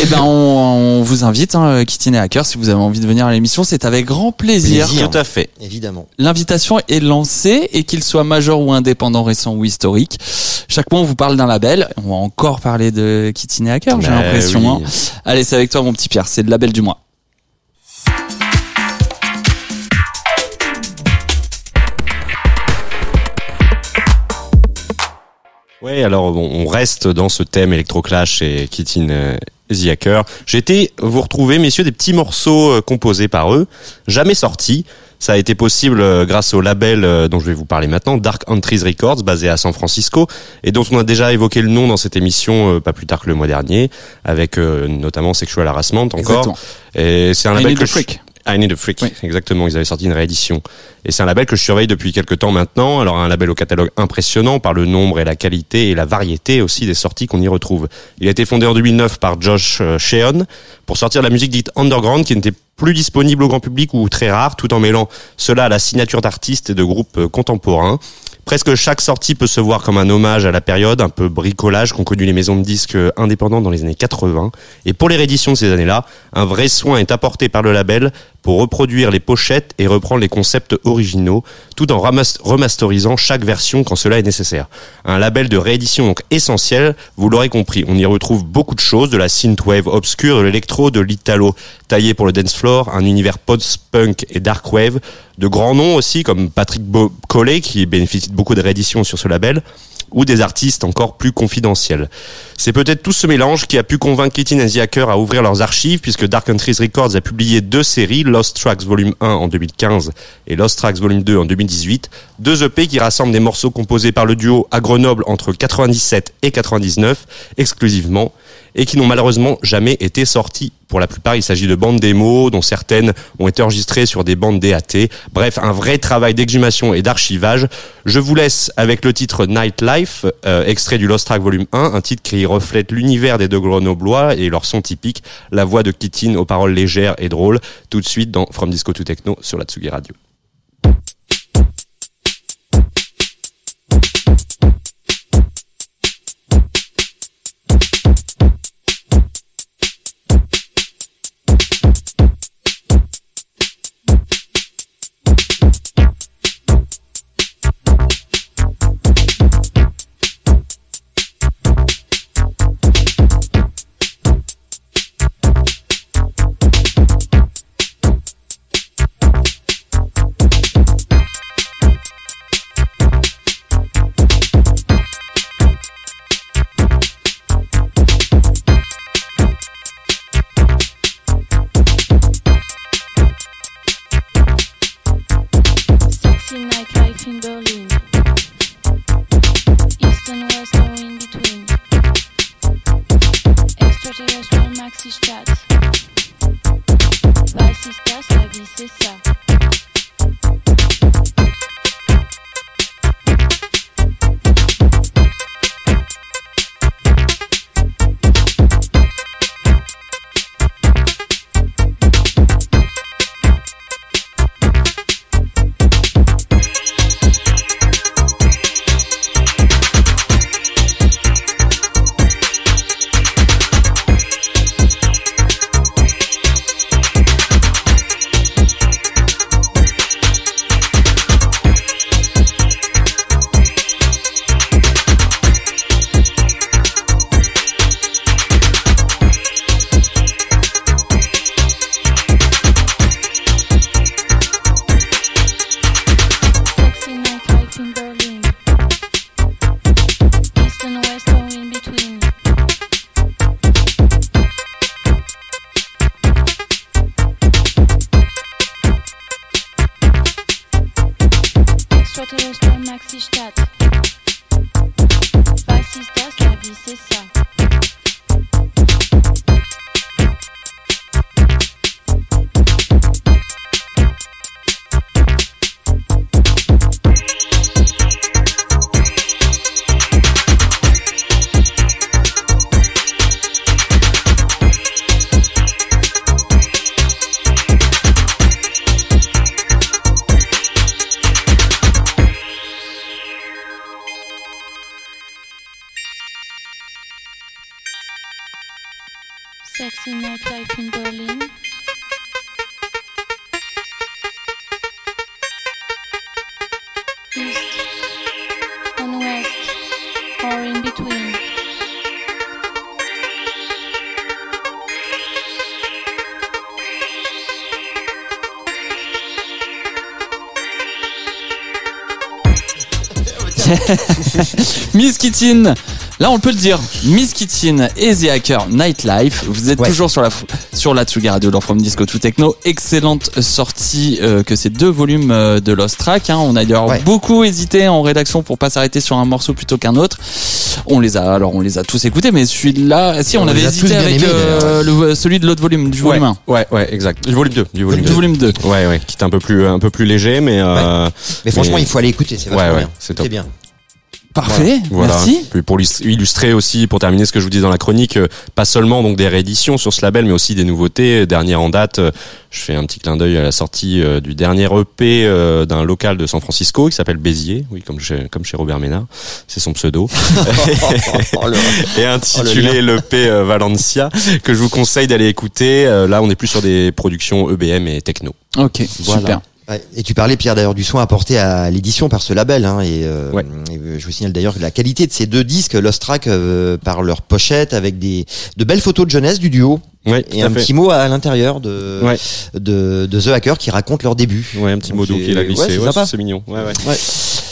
Eh ben, on, on vous invite, hein, Kitty et Hacker, si vous avez envie de venir à l'émission, c'est avec grand plaisir. Plaisir. Tout à fait. Évidemment. L'invitation est lancée et qu'il soit majeur ou indépendant, récent ou historique. Chaque mois, on vous parle d'un label. On va encore parler de Kitty et Hacker, j'ai Bah l'impression. oui. hein. Allez, c'est avec toi, mon petit Pierre. C'est le label du mois. Ouais, alors on reste dans ce thème électroclash et Kittin euh, The Hacker. J'ai été vous retrouver, messieurs, des petits morceaux euh, composés par eux, jamais sortis. Ça a été possible euh, grâce au label dont je vais vous parler maintenant, Dark Entries Records, basé à San Francisco, et dont on a déjà évoqué le nom dans cette émission pas plus tard que le mois dernier, avec euh, notamment Sexual Harassment encore. Exactement. Et c'est un label que je- Freak. I Need a Freak, Oui. exactement. Ils avaient sorti une réédition. Et c'est un label que je surveille depuis quelques temps maintenant. Alors un label au catalogue impressionnant par le nombre et la qualité et la variété aussi des sorties qu'on y retrouve. Il a été fondé en 2009 par Josh euh, Sheon pour sortir de la musique dite underground qui n'était plus disponible au grand public ou très rare, tout en mêlant cela à la signature d'artistes et de groupes euh, contemporains. Presque chaque sortie peut se voir comme un hommage à la période, un peu bricolage qu'ont connu les maisons de disques euh, indépendantes dans les années 80. Et pour les rééditions de ces années-là, un vrai soin est apporté par le label pour reproduire les pochettes et reprendre les concepts originaux, tout en remasterisant chaque version quand cela est nécessaire. Un label de réédition donc essentiel, vous l'aurez compris. On y retrouve beaucoup de choses, de la synthwave obscure, de l'électro, de l'italo taillé pour le dance floor, un univers post-punk et dark wave, de grands noms aussi comme Patrick Collet qui bénéficie de beaucoup de rééditions sur ce label ou des artistes encore plus confidentiels. C'est peut-être tout ce mélange qui a pu convaincre Kittin and Hacker à ouvrir leurs archives puisque Dark Entries Records a publié deux séries, Lost Tracks Volume 1 en 2015 et Lost Tracks Volume 2 en 2018, deux EP qui rassemblent des morceaux composés par le duo à Grenoble entre 97 et 99 exclusivement et qui n'ont malheureusement jamais été sortis. Pour la plupart, il s'agit de bandes démos dont certaines ont été enregistrées sur des bandes DAT. Bref, un vrai travail d'exhumation et d'archivage. Je vous laisse avec le titre Nightlife, euh, extrait du Lost Track Volume 1, un titre qui reflète l'univers des deux grenoblois et leur son typique, la voix de Kittin aux paroles légères et drôles, tout de suite dans From Disco to Techno sur la Tsugi Radio. (laughs) (laughs) Miss Kittin, là on peut le dire, Miss Kittin et The Hacker Nightlife. Vous êtes Ouais. toujours sur la sur la Tsugi Radio dans From Disco to Techno. Excellente sortie euh, que ces deux volumes euh, de Lost Track. hein. On a d'ailleurs Ouais. beaucoup hésité en rédaction pour pas s'arrêter sur un morceau plutôt qu'un autre. On les a alors on les a tous écoutés, mais celui-là, si on, On avait hésité avec euh, le- celui de l'autre volume du volume 1. Ouais, ouais, exact. Du volume 2. Du volume Du 2. volume 2. Ouais, ouais, qui est un peu plus, un peu plus léger, mais, euh, Mais franchement, Mais- il faut aller écouter, c'est vachement Ouais, ouais, bien. c'est top. bien. Parfait, Voilà. merci. Puis pour illus- illustrer aussi, pour terminer ce que je vous disais dans la chronique, euh, pas seulement donc des rééditions sur ce label, mais aussi des nouveautés. Dernière en date, euh, je fais un petit clin d'œil à la sortie euh, du dernier EP d'un local de San Francisco qui s'appelle Béziers, oui, comme chez, comme chez Robert Ménard, c'est son pseudo, (laughs) Oh, le- et intitulé l'EP Valencia, que je vous conseille d'aller écouter. Là, on est plus sur des productions EBM et techno. Ok, Voilà. super. Ouais, Et tu parlais Pierre d'ailleurs du soin apporté à l'édition par ce label hein, et, euh, Ouais. et je vous signale d'ailleurs que la qualité de ces deux disques Lost Track euh, par leur pochette avec des de belles photos de jeunesse du duo Ouais, et un fait. petit mot à l'intérieur de, Ouais. de de The Hacker qui raconte leur début. Ouais, un petit Donc mot c'est- qu'il a ouais, glissé. c'est Ouais, c'est mignon. Ouais, ouais.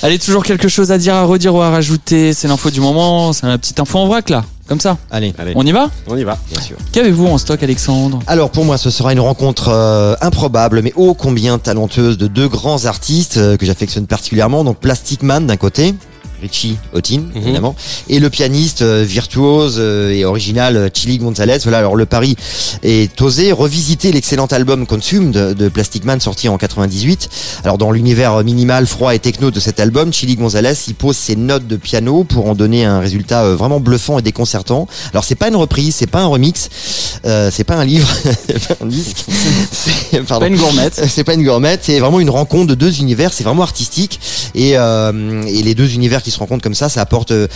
Allez, toujours quelque chose à dire, à redire ou à rajouter. C'est l'info du moment. C'est la petite info en vrac là, comme ça. Allez, Allez, On y va on y va. bien sûr. Qu'avez-vous en stock, Alexandre? Alors pour moi, ce sera une rencontre euh, improbable, mais ô combien talenteuse de deux grands artistes euh, que j'affectionne particulièrement. Donc Plastic Man d'un côté, Richie Houghton, Mhm. évidemment, et le pianiste euh, virtuose euh, et original euh, Chili Gonzalez. Voilà, alors le pari est osé, revisiter l'excellent album Consume de, de Plastic Man sorti en 98. Alors dans l'univers minimal, froid et techno de cet album, Chili Gonzalez y pose ses notes de piano pour en donner un résultat euh, vraiment bluffant et déconcertant. Alors c'est pas une reprise, c'est pas un remix, c'est pas un livre, (laughs) c'est pas un disque, (laughs) c'est. Pas une gourmette. C'est pas une gourmette, c'est vraiment une rencontre de deux univers, c'est vraiment artistique et, et les deux univers qui se rencontrent comme ça, ça apporte euh,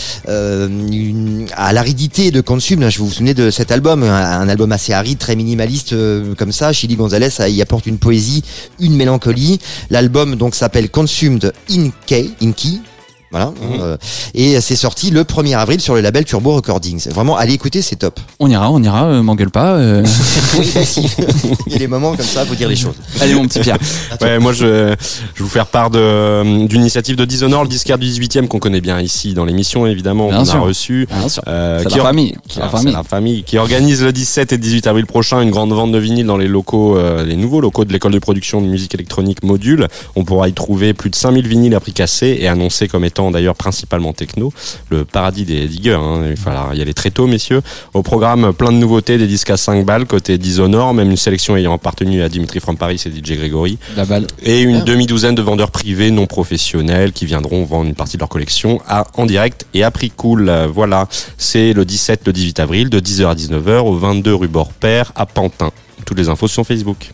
une, à l'aridité de Consume. Là, je vous souvenez de cet album, un, un album assez aride, très minimaliste euh, comme ça. Chili Gonzalez ça y apporte une poésie, une mélancolie. L'album donc s'appelle Consumed in Key, in Key. Voilà, euh, et c'est sorti le 1er avril sur le label Turbo Recordings. Vraiment, allez écouter, c'est top. On ira, on ira, euh, m'engueule pas. euh. (laughs) Oui, bah. Il y a des moments comme ça, faut dire les choses. Allez, mon petit Pierre. Ouais, moi je, je vais vous faire part de d'une initiative de Dishonor, le disquaire du 18e qu'on connaît bien ici dans l'émission évidemment, Bien sûr. a reçu. Bien sûr. Euh, C'est qui la famille. C'est la c'est famille. la famille qui organise le 17 et 18 avril prochain une grande vente de vinyle dans les locaux, euh, les nouveaux locaux de l'école de production de musique électronique Module. On pourra y trouver plus de 5000 vinyles à prix cassé et annoncés comme étant étant d'ailleurs principalement techno, le paradis des diggers. Hein. Il va falloir y aller très tôt, messieurs. Au programme, plein de nouveautés, des disques à 5 balles côté Dishonored, même une sélection ayant appartenu à Dimitri from Paris et DJ La balle. et une demi-douzaine de vendeurs privés non professionnels qui viendront vendre une partie de leur collection à, en direct et à prix cool. Voilà, c'est le 17, le 18 avril, de 10h à 19h, au 22 rue Bord-Père, à Pantin. Toutes les infos sur Facebook.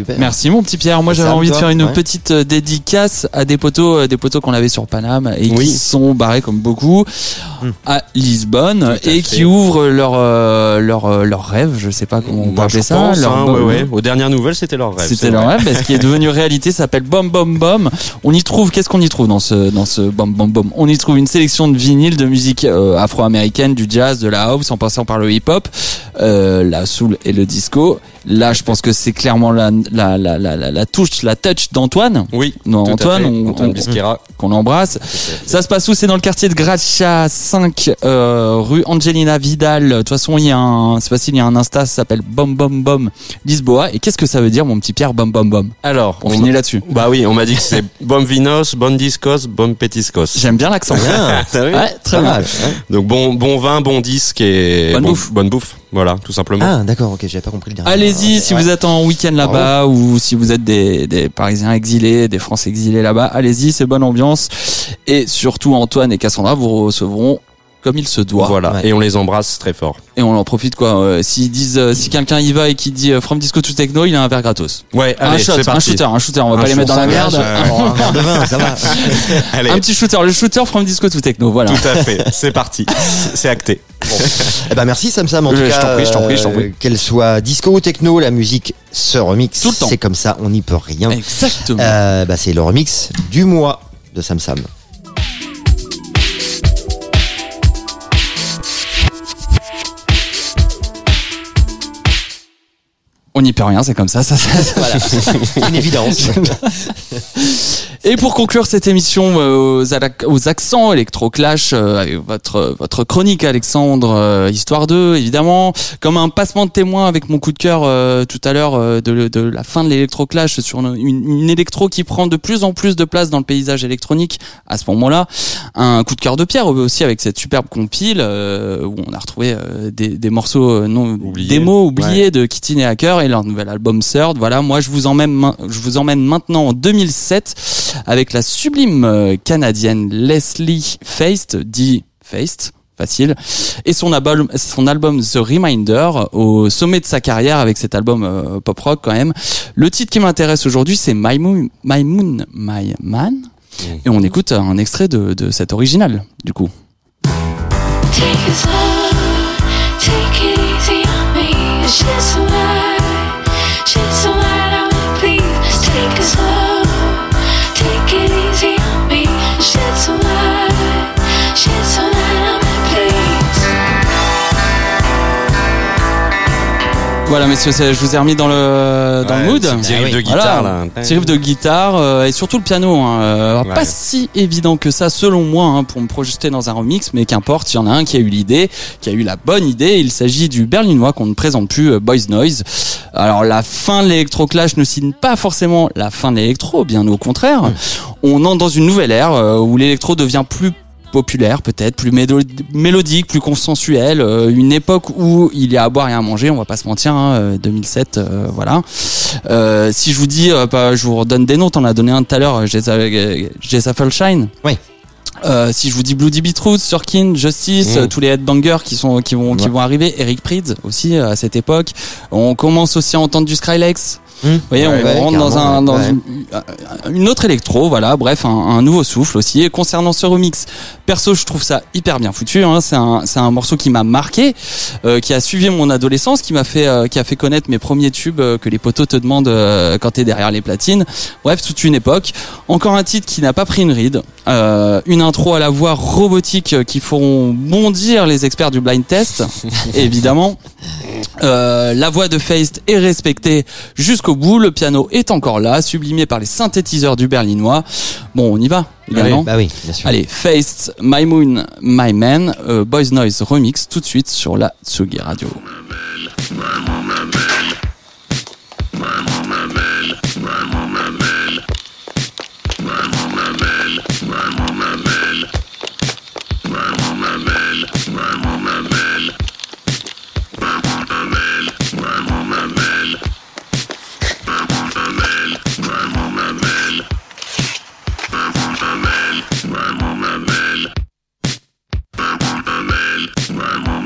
Super. Merci mon petit Pierre. Moi j'avais envie de faire une Ouais. petite euh, dédicace à des poteaux, euh, des poteaux qu'on avait sur Paname et Oui. qui sont barrés comme beaucoup Hmm. à Lisbonne et qui ouvrent leur euh, leur leur rêve. Je sais pas comment on peut appeler ça. pense, leur hein, ouais, ouais. Aux dernières nouvelles, c'était leur rêve. C'était leur vrai. rêve, ce qui est devenu réalité s'appelle Bom Bom Bom. On y trouve, qu'est-ce qu'on y trouve dans ce dans ce Bom Bom Bom? On y trouve une sélection de vinyles de musique euh, afro-américaine, du jazz, de la house, en passant par le hip-hop, euh, la soul et le disco. Là, je pense que c'est clairement la la, la la la la touche, la touch d'Antoine. Oui, Non, tout à Antoine, fait. on- Antoine qu'on embrasse. Ça se passe où? C'est dans le quartier de Gracia 5, euh, rue Angelina Vidal. De toute façon, il y a un, c'est facile, il y a un Insta, ça s'appelle Bom Bom Bom Lisboa. Et qu'est-ce que ça veut dire, mon petit Pierre, Bom Bom Bom? Alors, On on finit là-dessus. Bah oui, on m'a dit que c'est (laughs) bon vinos, bon discos, bon petiscos. J'aime bien l'accent. Bien. (laughs) T'as vu? Ouais, très Pas bien. mal, ouais. Donc bon, bon vin, bon disque et Bonne bon- bouffe. bonne bouffe. Voilà, tout simplement. Ah, d'accord, ok, j'avais pas compris le dernier. Allez-y, si ouais. vous êtes en week-end là-bas ou si vous êtes des, des Parisiens exilés, des Français exilés là-bas, allez-y, c'est bonne ambiance. Et surtout, Antoine et Cassandra vous recevront comme il se doit. Voilà, Ouais. et on les embrasse très fort. Et on en profite quoi. euh, S'ils disent, euh, si quelqu'un y va et qui dit euh, From Disco to Techno, il a un verre gratos. Ouais, un shot, un parti. shooter, un shooter. On va Un pas les mettre dans la merde. euh, Un verre de vin, ça va. (laughs) Allez, Un petit shooter, le shooter From Disco to Techno, voilà. tout à fait, c'est parti. (laughs) C'est acté. Eh ben merci Sam Sam en tout je cas. je t'en prie, je t'en prie. Qu'elle soit disco ou techno, la musique se remixe. Tout le temps. C'est comme ça, on n'y peut rien. Exactement. Euh, bah, c'est le remix du mois de Sam Sam. On n'y peut rien, c'est comme ça. ça, ça, ça. Voilà. (laughs) Une évidence. (laughs) Et pour conclure cette émission euh, aux, accents électro-clash, euh, avec votre, votre chronique Alexandre, euh, Histoire 2, évidemment, comme un passement de témoin avec mon coup de cœur euh, tout à l'heure euh, de, de la fin de l'électro-clash sur une, une, électro qui prend de plus en plus de place dans le paysage électronique à ce moment-là. Un coup de cœur de Pierre aussi avec cette superbe compile euh, où on a retrouvé des, des morceaux non Oubliés. démos oubliés de Kitty et Hacker et leur nouvel album Third. Voilà, moi je vous emmène, je vous emmène maintenant en 2007 avec la sublime euh, canadienne Leslie Feist, dit Feist. Facile. Et son album, son album The Reminder, au sommet de sa carrière avec cet album euh, pop rock quand même. Le titre qui m'intéresse aujourd'hui, c'est My Moon, My Moon, My Man. Et on écoute un extrait de, de cet original, du coup. Take it slow, take it easy on me. Light, shed Voilà, messieurs, je vous ai remis dans le, dans le mood. Petit riff Ah de guitare, Voilà. là. Petit riff de guitare euh, et surtout le piano. Hein. Euh, alors, Ouais. Pas si évident que ça, selon moi, hein, pour me projeter dans un remix, mais qu'importe, il y en a un qui a eu l'idée, qui a eu la bonne idée. Il s'agit du berlinois qu'on ne présente plus, euh, Boys Noise. Alors la fin de l'électroclash ne signe pas forcément la fin de l'électro, bien au contraire. On entre dans une nouvelle ère euh, où l'électro devient plus populaire peut-être, plus mélodique, plus consensuel, euh, une époque où il y a à boire et à manger, on va pas se mentir, hein, euh, 2007, euh, voilà. Euh, si je vous dis, euh, bah, je vous redonne des noms, t'en as donné un tout à l'heure, euh, Jessa euh, Fulshine. Oui. Euh, si je vous dis Bloody Beetroot, Surkin, Justice, Mm. euh, tous les headbangers qui sont qui vont qui Ouais. vont arriver, Eric Prydz aussi euh, à cette époque. On commence aussi à entendre du Skrillex. Vous voyez, Ouais, on ouais, rentre dans, un, dans ouais. une, une autre électro, voilà, bref, un, un nouveau souffle aussi. Et concernant ce remix, perso, je trouve ça hyper bien foutu. Hein. C'est un, c'est un morceau qui m'a marqué, euh, qui a suivi mon adolescence, qui m'a fait, euh, qui a fait connaître mes premiers tubes euh, que les poteaux te demandent euh, quand t'es derrière les platines. Bref, toute une époque. Encore un titre qui n'a pas pris une ride, euh, une intro à la voix robotique euh, qui feront bondir les experts du blind test, (laughs) évidemment. Euh, la voix de Feist est respectée jusqu'au bout. Le piano est encore là, sublimé par les synthétiseurs du berlinois. Bon, on y va également. Oui. Bah Allez, Faced, My Moon, My Man, euh, Boys Noise Remix, tout de suite sur la Tsugi Radio. Forever.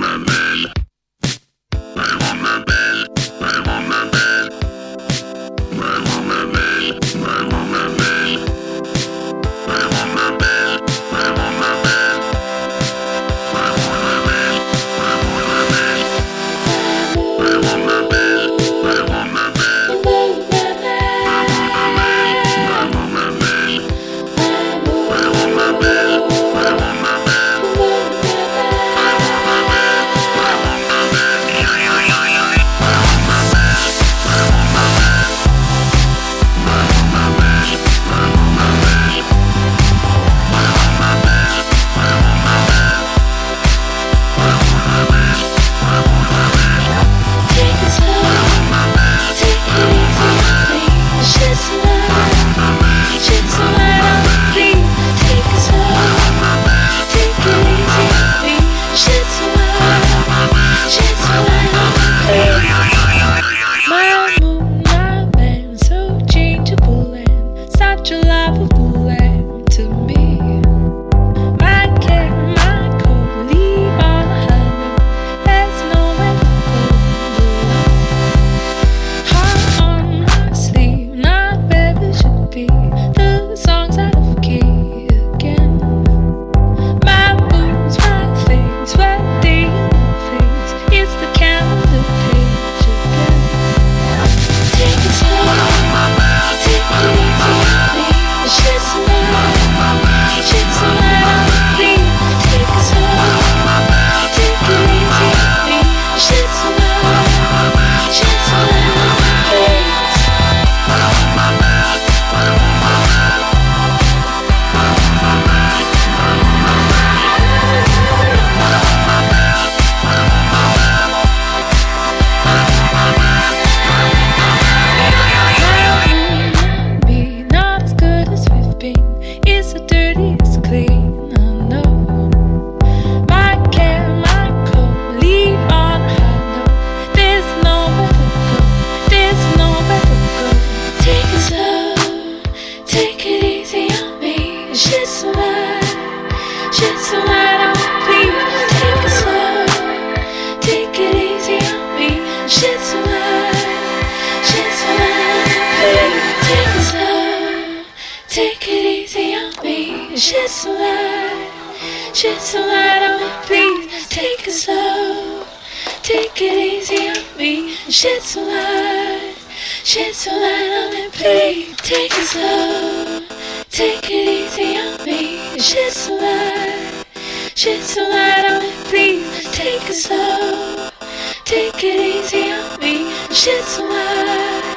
It easy on me. Shit's so light,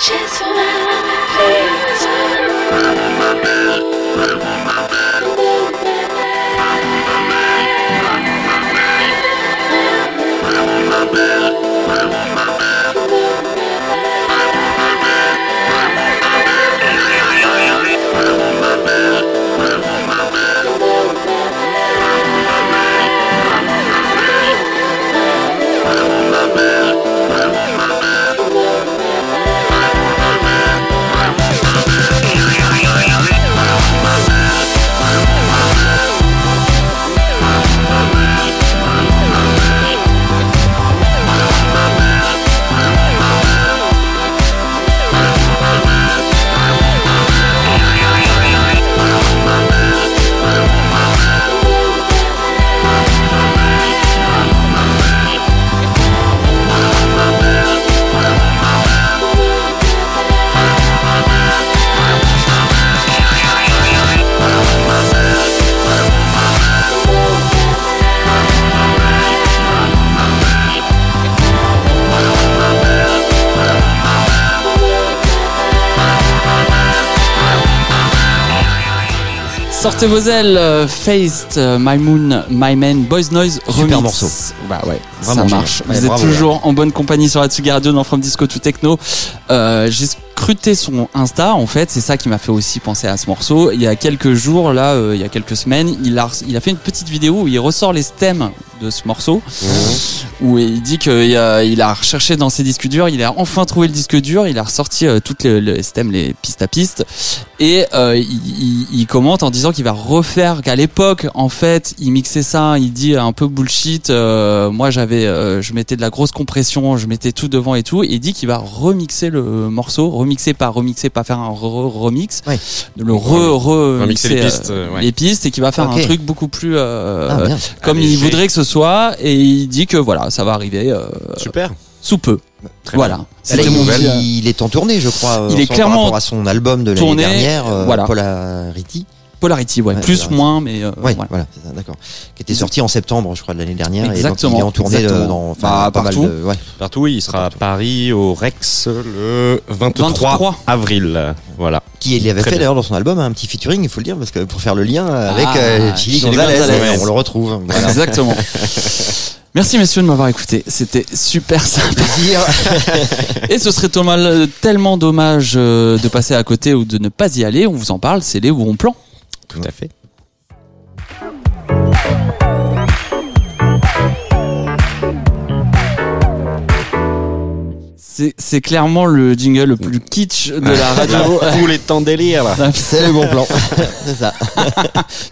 shit's so light on Sortez vos ailes, euh, Faced, euh, My Moon, My Man, Boys Noise, Super remix. morceau. Bah ouais, Vraiment ça génial. marche. Ouais, Vous êtes bravo, toujours en bonne compagnie sur Atsugi Radio dans From Disco to Techno. Euh, J'ai scruté son Insta, en fait, c'est ça qui m'a fait aussi penser à ce morceau. Il y a quelques jours, là, euh, il y a quelques semaines, il a, il a fait une petite vidéo où il ressort les stems de ce morceau, où il dit qu'il a, il a recherché dans ses disques durs, il a enfin trouvé le disque dur, il a ressorti euh, toutes les, les stems, les pistes à pistes, et euh, il, il- il commente en disant qu'il va refaire, qu'à l'époque, en fait, il mixait ça, il dit un peu bullshit, euh, moi j'avais, euh, je mettais de la grosse compression, je mettais tout devant et tout, et il dit qu'il va remixer le morceau, remixer pas remixer, pas faire un re- remix, Ouais. le re, re Remixer les pistes, euh, ouais. les pistes, et qu'il va faire un truc beaucoup plus euh, Ah, comme il Allégé. voudrait que ce soit, et il dit que voilà, ça va arriver euh, Super. sous peu. Très voilà. Là, C'était il, mon il est en tournée, je crois. euh, Il en est clairement par rapport à son album de l'année tourné, dernière, euh, voilà. Polarity. Polarity, ouais, Ouais, plus Polarity. moins, mais euh, Ouais, voilà. voilà, c'est ça, d'accord. Qui était sorti en septembre, je crois, de l'année dernière. Exactement, Et donc, il est en tournée exactement. de- dans enfin, Bah, pas mal partout. de- ouais. Partout, oui, il sera à Paris, au Rex, le 23, 23. avril. Voilà. Qui il avait Très fait bien. d'ailleurs dans son album un petit featuring, il faut le dire, parce que pour faire le lien avec Ah, euh, Chili Chili Gonzalez, Gonzalez. ouais, on le retrouve. Voilà. Exactement. (laughs) Merci messieurs de m'avoir écouté, c'était super sympa. Plaisir. (laughs) Et ce serait tellement dommage euh, de passer à côté ou de ne pas y aller. On vous en parle, c'est les ou on plan. Tout à fait. C'est clairement le jingle le plus kitsch de la radio. (laughs) Tous les temps délire. C'est le bon plan. (laughs) c'est ça.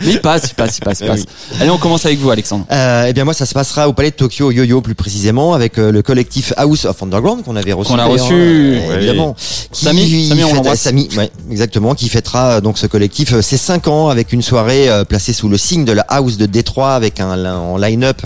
Mais il passe, il passe, il passe, il passe. Allez, on commence avec vous, Alexandre. Euh, eh bien moi ça se passera au Palais de Tokyo Yo-Yo plus précisément avec euh, le collectif House of Underground qu'on avait reçu Qu'on a reçu. euh, Oui. évidemment Samy, Samy, on l'embrasse. Samy, ouais, exactement qui fêtera donc ce collectif euh, ses 5 ans avec une soirée euh, placée sous le signe de la House de Détroit avec un en line-up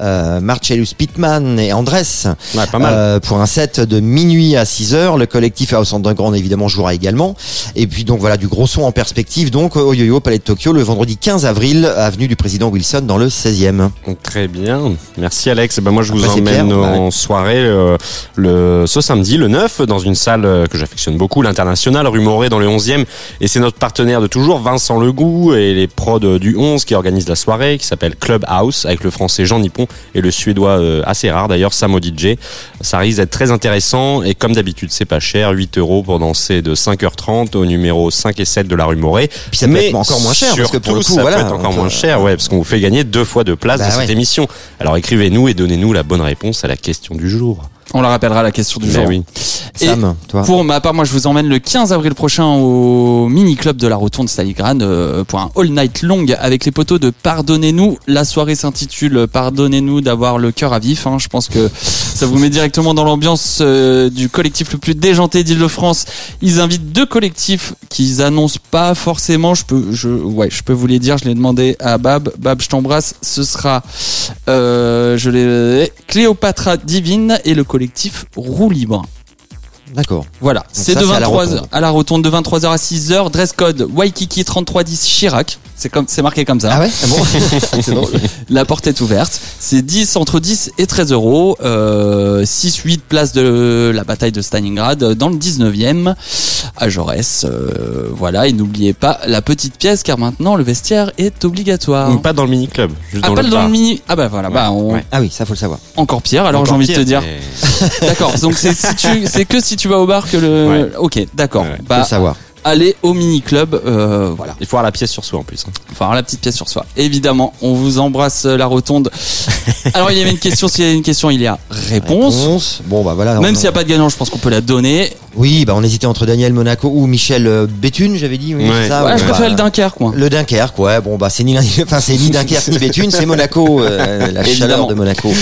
euh, Marcellus Pittman et Andres Ouais, pas mal. euh, pour un set de minuit à 6 heures. Le collectif House Underground évidemment jouera également. Et puis donc voilà du gros son en perspective donc au Yo-Yo Palais de Tokyo le vendredi 15 avril avenue du président Wilson dans le 16e. Très bien. Merci Alex. Ben moi je vous Après, c'est emmène Pierre. en soirée euh, le ce samedi le 9 dans une salle euh, que j'affectionne beaucoup, l'International rue Moret dans le 11e et c'est notre partenaire de toujours Vincent Legout et les prods euh, du 11 qui organisent la soirée qui s'appelle Club House avec le français Jean Nippon et le suédois euh, assez rare d'ailleurs Samo DJ. Ça risque d'être très intéressant et comme d'habitude c'est pas cher, 8 euros pour danser de 5h30 au numéro 5 et 7 de la rue Moret. Puis ça peut être encore moins cher, parce que pour le coup, ça voilà, peut être encore moins euh, cher, ouais, parce qu'on vous fait gagner deux fois de place Bah dans cette émission. Alors écrivez-nous et donnez-nous la bonne réponse à la question du jour. On la rappellera la question du Mais jour. oui. Et Sam, toi. Pour ma part, moi, je vous emmène le 15 avril prochain au mini club de la Rotonde Stalingrad euh, pour un all night long avec les poteaux de Pardonnez-nous. La soirée s'intitule Pardonnez-nous d'avoir le cœur à vif. hein. Je pense que ça vous met directement dans l'ambiance euh, du collectif le plus déjanté d'Île-de-France. Ils invitent deux collectifs qu'ils annoncent pas forcément. Je peux, je, ouais, je peux vous les dire. Je l'ai demandé à Bab. Bab, je t'embrasse. Ce sera, euh, je l'ai, Cléopatra Divine et le collectif Roue Libre. D'accord. Voilà, c'est de c'est à la 23 rotonde. à la rotonde de 23h à 6h, dress code Waikiki 3310 Chirac. C'est comme c'est marqué comme ça. Ah ouais Ah bon (laughs) drôle. La porte est ouverte. C'est 10 entre 10 et 13 euros. Euh, 6 8 places de la bataille de Stalingrad dans le 19e à Jaurès. Euh, voilà, et n'oubliez pas la petite pièce car maintenant le vestiaire est obligatoire. Pas dans le mini club, juste Ah, dans pas le dans bar. le mini. Ah bah voilà, bah on- ouais. Ah oui, ça faut le savoir. encore pire. Alors j'ai envie de te dire. mais- (laughs) D'accord. Donc c'est si tu c'est que si tu vas au bar que le. Ouais. Ok, d'accord. Ouais, Faut Bah le savoir. Allez au mini club. Euh, voilà. Il faut avoir la pièce sur soi en plus. hein. Enfin, la petite pièce sur soi. Évidemment, on vous embrasse euh, la rotonde. (laughs) Alors, il y avait une question. S'il y a une question, il y a réponse. Réponse. Bon bah voilà. Même on- s'il n'y a pas de gagnant, je pense qu'on peut la donner. Oui, bah on hésitait entre Daniel Monaco ou Michel euh, Béthune, j'avais dit. Oui, Ouais. ça, Ouais, ouais, je bah, préfère le Dunkerque, quoi. Le Dunkerque, ouais. Bon bah c'est ni enfin c'est ni Dunkerque ni Béthune, c'est Monaco, euh, la Évidemment. (laughs) chaleur de Monaco.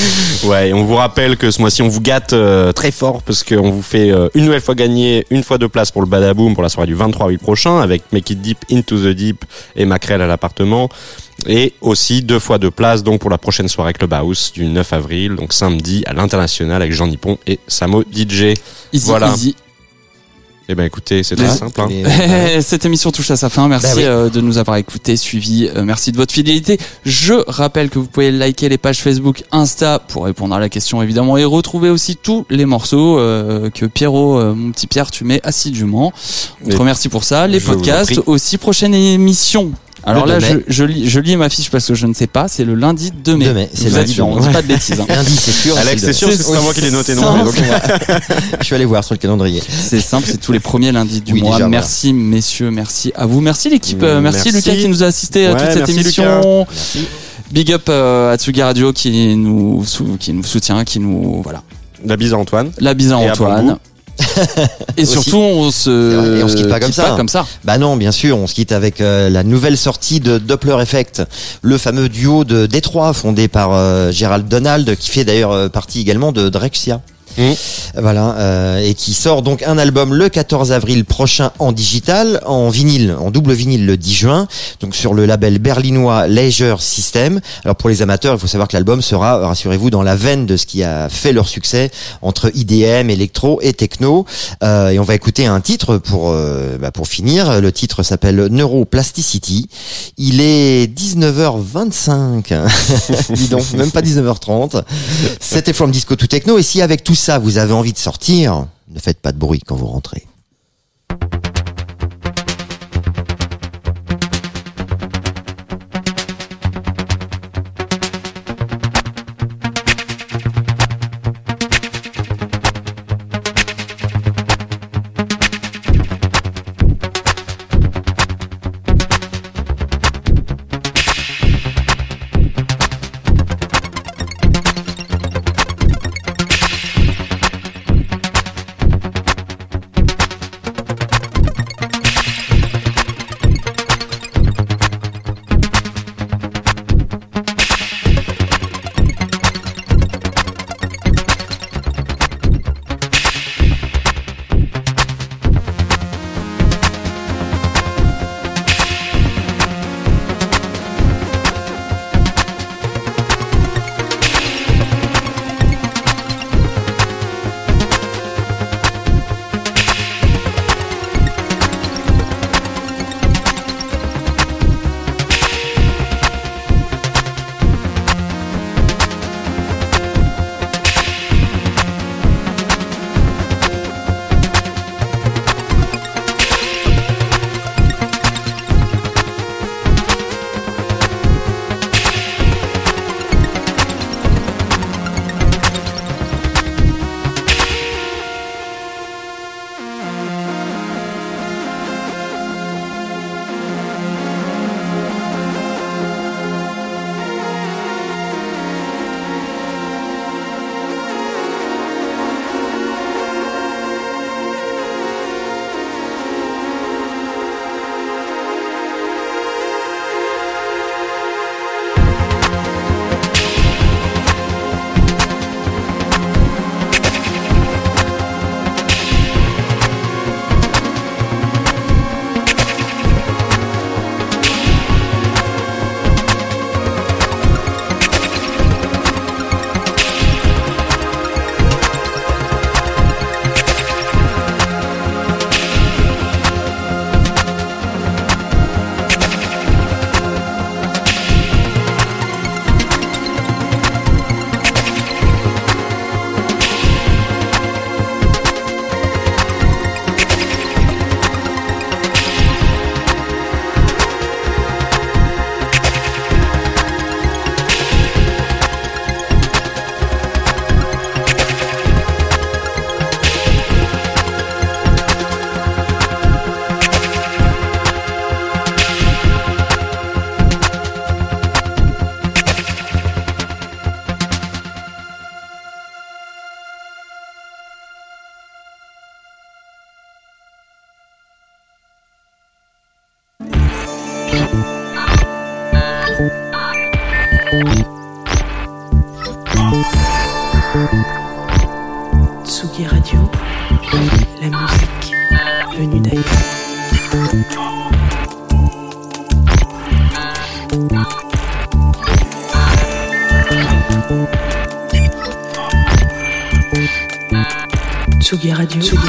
Ouais, et on vous rappelle que ce mois-ci, on vous gâte euh, très fort parce qu'on vous fait euh, une nouvelle fois gagner une fois de place pour le Badaboom pour la soirée du 23 avril prochain avec Make It Deep Into the Deep et Macrel à l'appartement. Et aussi deux fois de place donc pour la prochaine soirée Clubhouse du 9 avril, donc samedi à l'international avec Jean Nippon et Samo DJ. Easy, Voilà. easy. Eh ben écoutez, c'est très simple. Hein. Mais, (laughs) Cette émission touche à sa fin. Merci Bah oui. euh, de nous avoir écoutés, suivis. Euh, merci de votre fidélité. Je rappelle que vous pouvez liker les pages Facebook, Insta pour répondre à la question évidemment et retrouver aussi tous les morceaux euh, que Pierrot, euh, mon petit Pierre, tu mets assidûment. On te remercie pour ça. Les podcasts aussi. Prochaine émission. Alors Le là, 2 je, lis, je lis ma fiche parce que je ne sais pas. C'est le lundi 2 mai. 2 mai, c'est lundi on mai. dit pas de bêtises. hein. (laughs) Lundi, c'est sûr. Alex, c'est sûr, c'est pas moi qui l'ai noté non plus. Je suis allé voir sur le calendrier. C'est simple, c'est tous les premiers lundis du Oui, mois. déjà, voilà. merci messieurs, merci à vous, merci l'équipe, euh, merci, Merci. Lucas qui nous a assisté à Ouais, toute cette merci, émission. Big up euh, à Tsugi Radio qui nous sou- qui nous soutient, qui nous voilà. La bise à Antoine. La bise à Et à Antoine. (laughs) Et surtout on se et on se quitte pas comme ça. comme ça. Bah non, bien sûr, on se quitte avec euh, la nouvelle sortie de Doppler Effect, le fameux duo de Détroit fondé par euh, Gérald Donald, qui fait d'ailleurs euh, partie également de Drexcia. Mhm. Voilà, euh, et qui sort donc un album le 14 avril prochain en digital, en vinyle, en double vinyle le 10 juin, donc sur le label berlinois Leisure System. Alors pour les amateurs, il faut savoir que l'album sera, rassurez-vous, dans la veine de ce qui a fait leur succès entre IDM, électro et techno. Euh, et on va écouter un titre pour euh, bah, pour finir. Le titre s'appelle Neuroplasticity. Il est 19h25. (laughs) Dis donc, même pas 19h30. C'était From Disco to Techno. Et si avec tout ça vous avez envie de sortir, ne faites pas de bruit quand vous rentrez. Tsugi Radio,